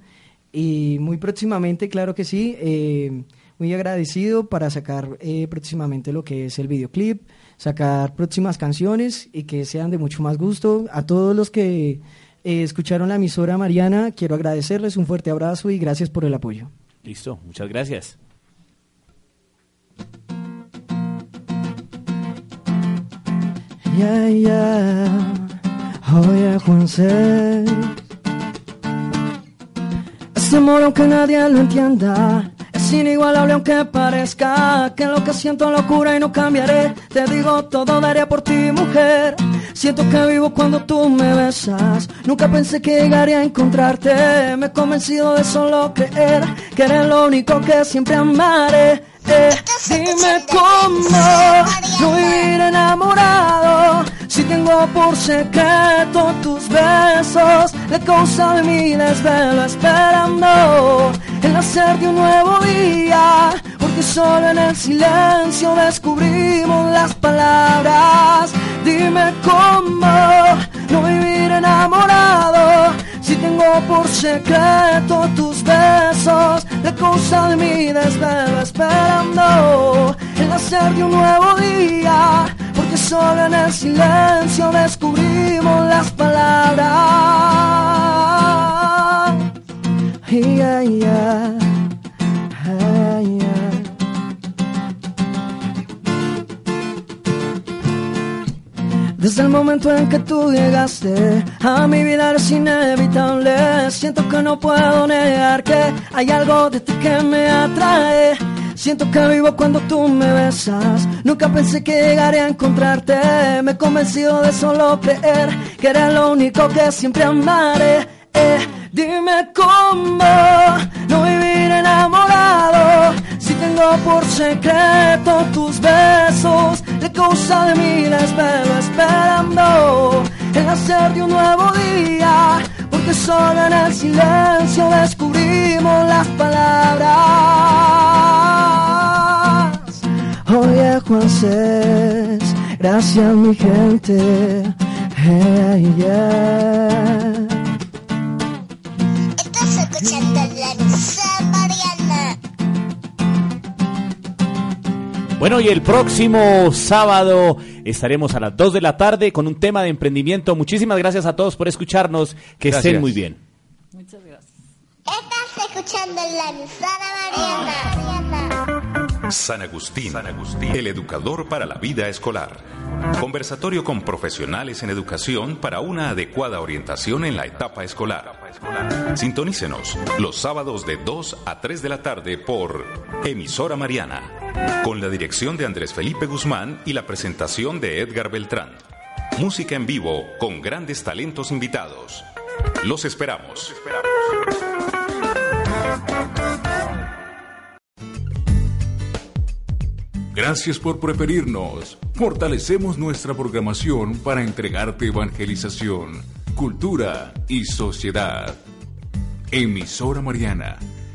Y muy próximamente, claro que sí, eh, muy agradecido para sacar eh, próximamente lo que es el videoclip, sacar próximas canciones y que sean de mucho más gusto. A todos los que eh, escucharon la emisora Mariana, quiero agradecerles un fuerte abrazo y gracias por el apoyo. Listo, muchas gracias. Ya, ya, oye Juan este amor aunque nadie lo entienda Es inigualable aunque parezca Que lo que siento locura y no cambiaré. Te digo todo daría por ti mujer. Siento que vivo cuando tú me besas. Nunca pensé que llegaría a encontrarte. Me he convencido de solo creer Que eres lo único que siempre amaré. Eh, dime cómo no vivir enamorado si tengo por secreto tus besos, la causa de mi desvelo esperando el nacer de un nuevo día, porque solo en el silencio descubrimos las palabras. Dime cómo no vivir enamorado, si tengo por secreto tus besos, la causa de mi desvelo esperando el nacer de un nuevo día porque solo en el silencio descubrimos las palabras. Desde el momento en que tú llegaste a mi vida es inevitable. Siento que no puedo negar que hay algo de ti que me atrae. Siento que vivo cuando tú me besas. Nunca pensé que llegaría a encontrarte. Me he convencido de solo creer que eres lo único que siempre amaré. Eh, dime cómo no vivir enamorado. Si tengo por secreto tus besos, la causa de mi desvelo esperando el nacer de un nuevo día. Porque solo en el silencio descubrimos las palabras. Gracias, mi gente. Estás escuchando la Mariana. Bueno, y el próximo sábado estaremos a las 2 de la tarde con un tema de emprendimiento. Muchísimas gracias a todos por escucharnos. Que estén muy bien. Muchas gracias. Estás escuchando la Mariana. San Agustín, el educador para la vida escolar. Conversatorio con profesionales en educación para una adecuada orientación en la etapa escolar. Sintonícenos los sábados de 2 a 3 de la tarde por Emisora Mariana, con la dirección de Andrés Felipe Guzmán y la presentación de Edgar Beltrán. Música en vivo con grandes talentos invitados. Los esperamos. Gracias por preferirnos. Fortalecemos nuestra programación para entregarte evangelización, cultura y sociedad. Emisora Mariana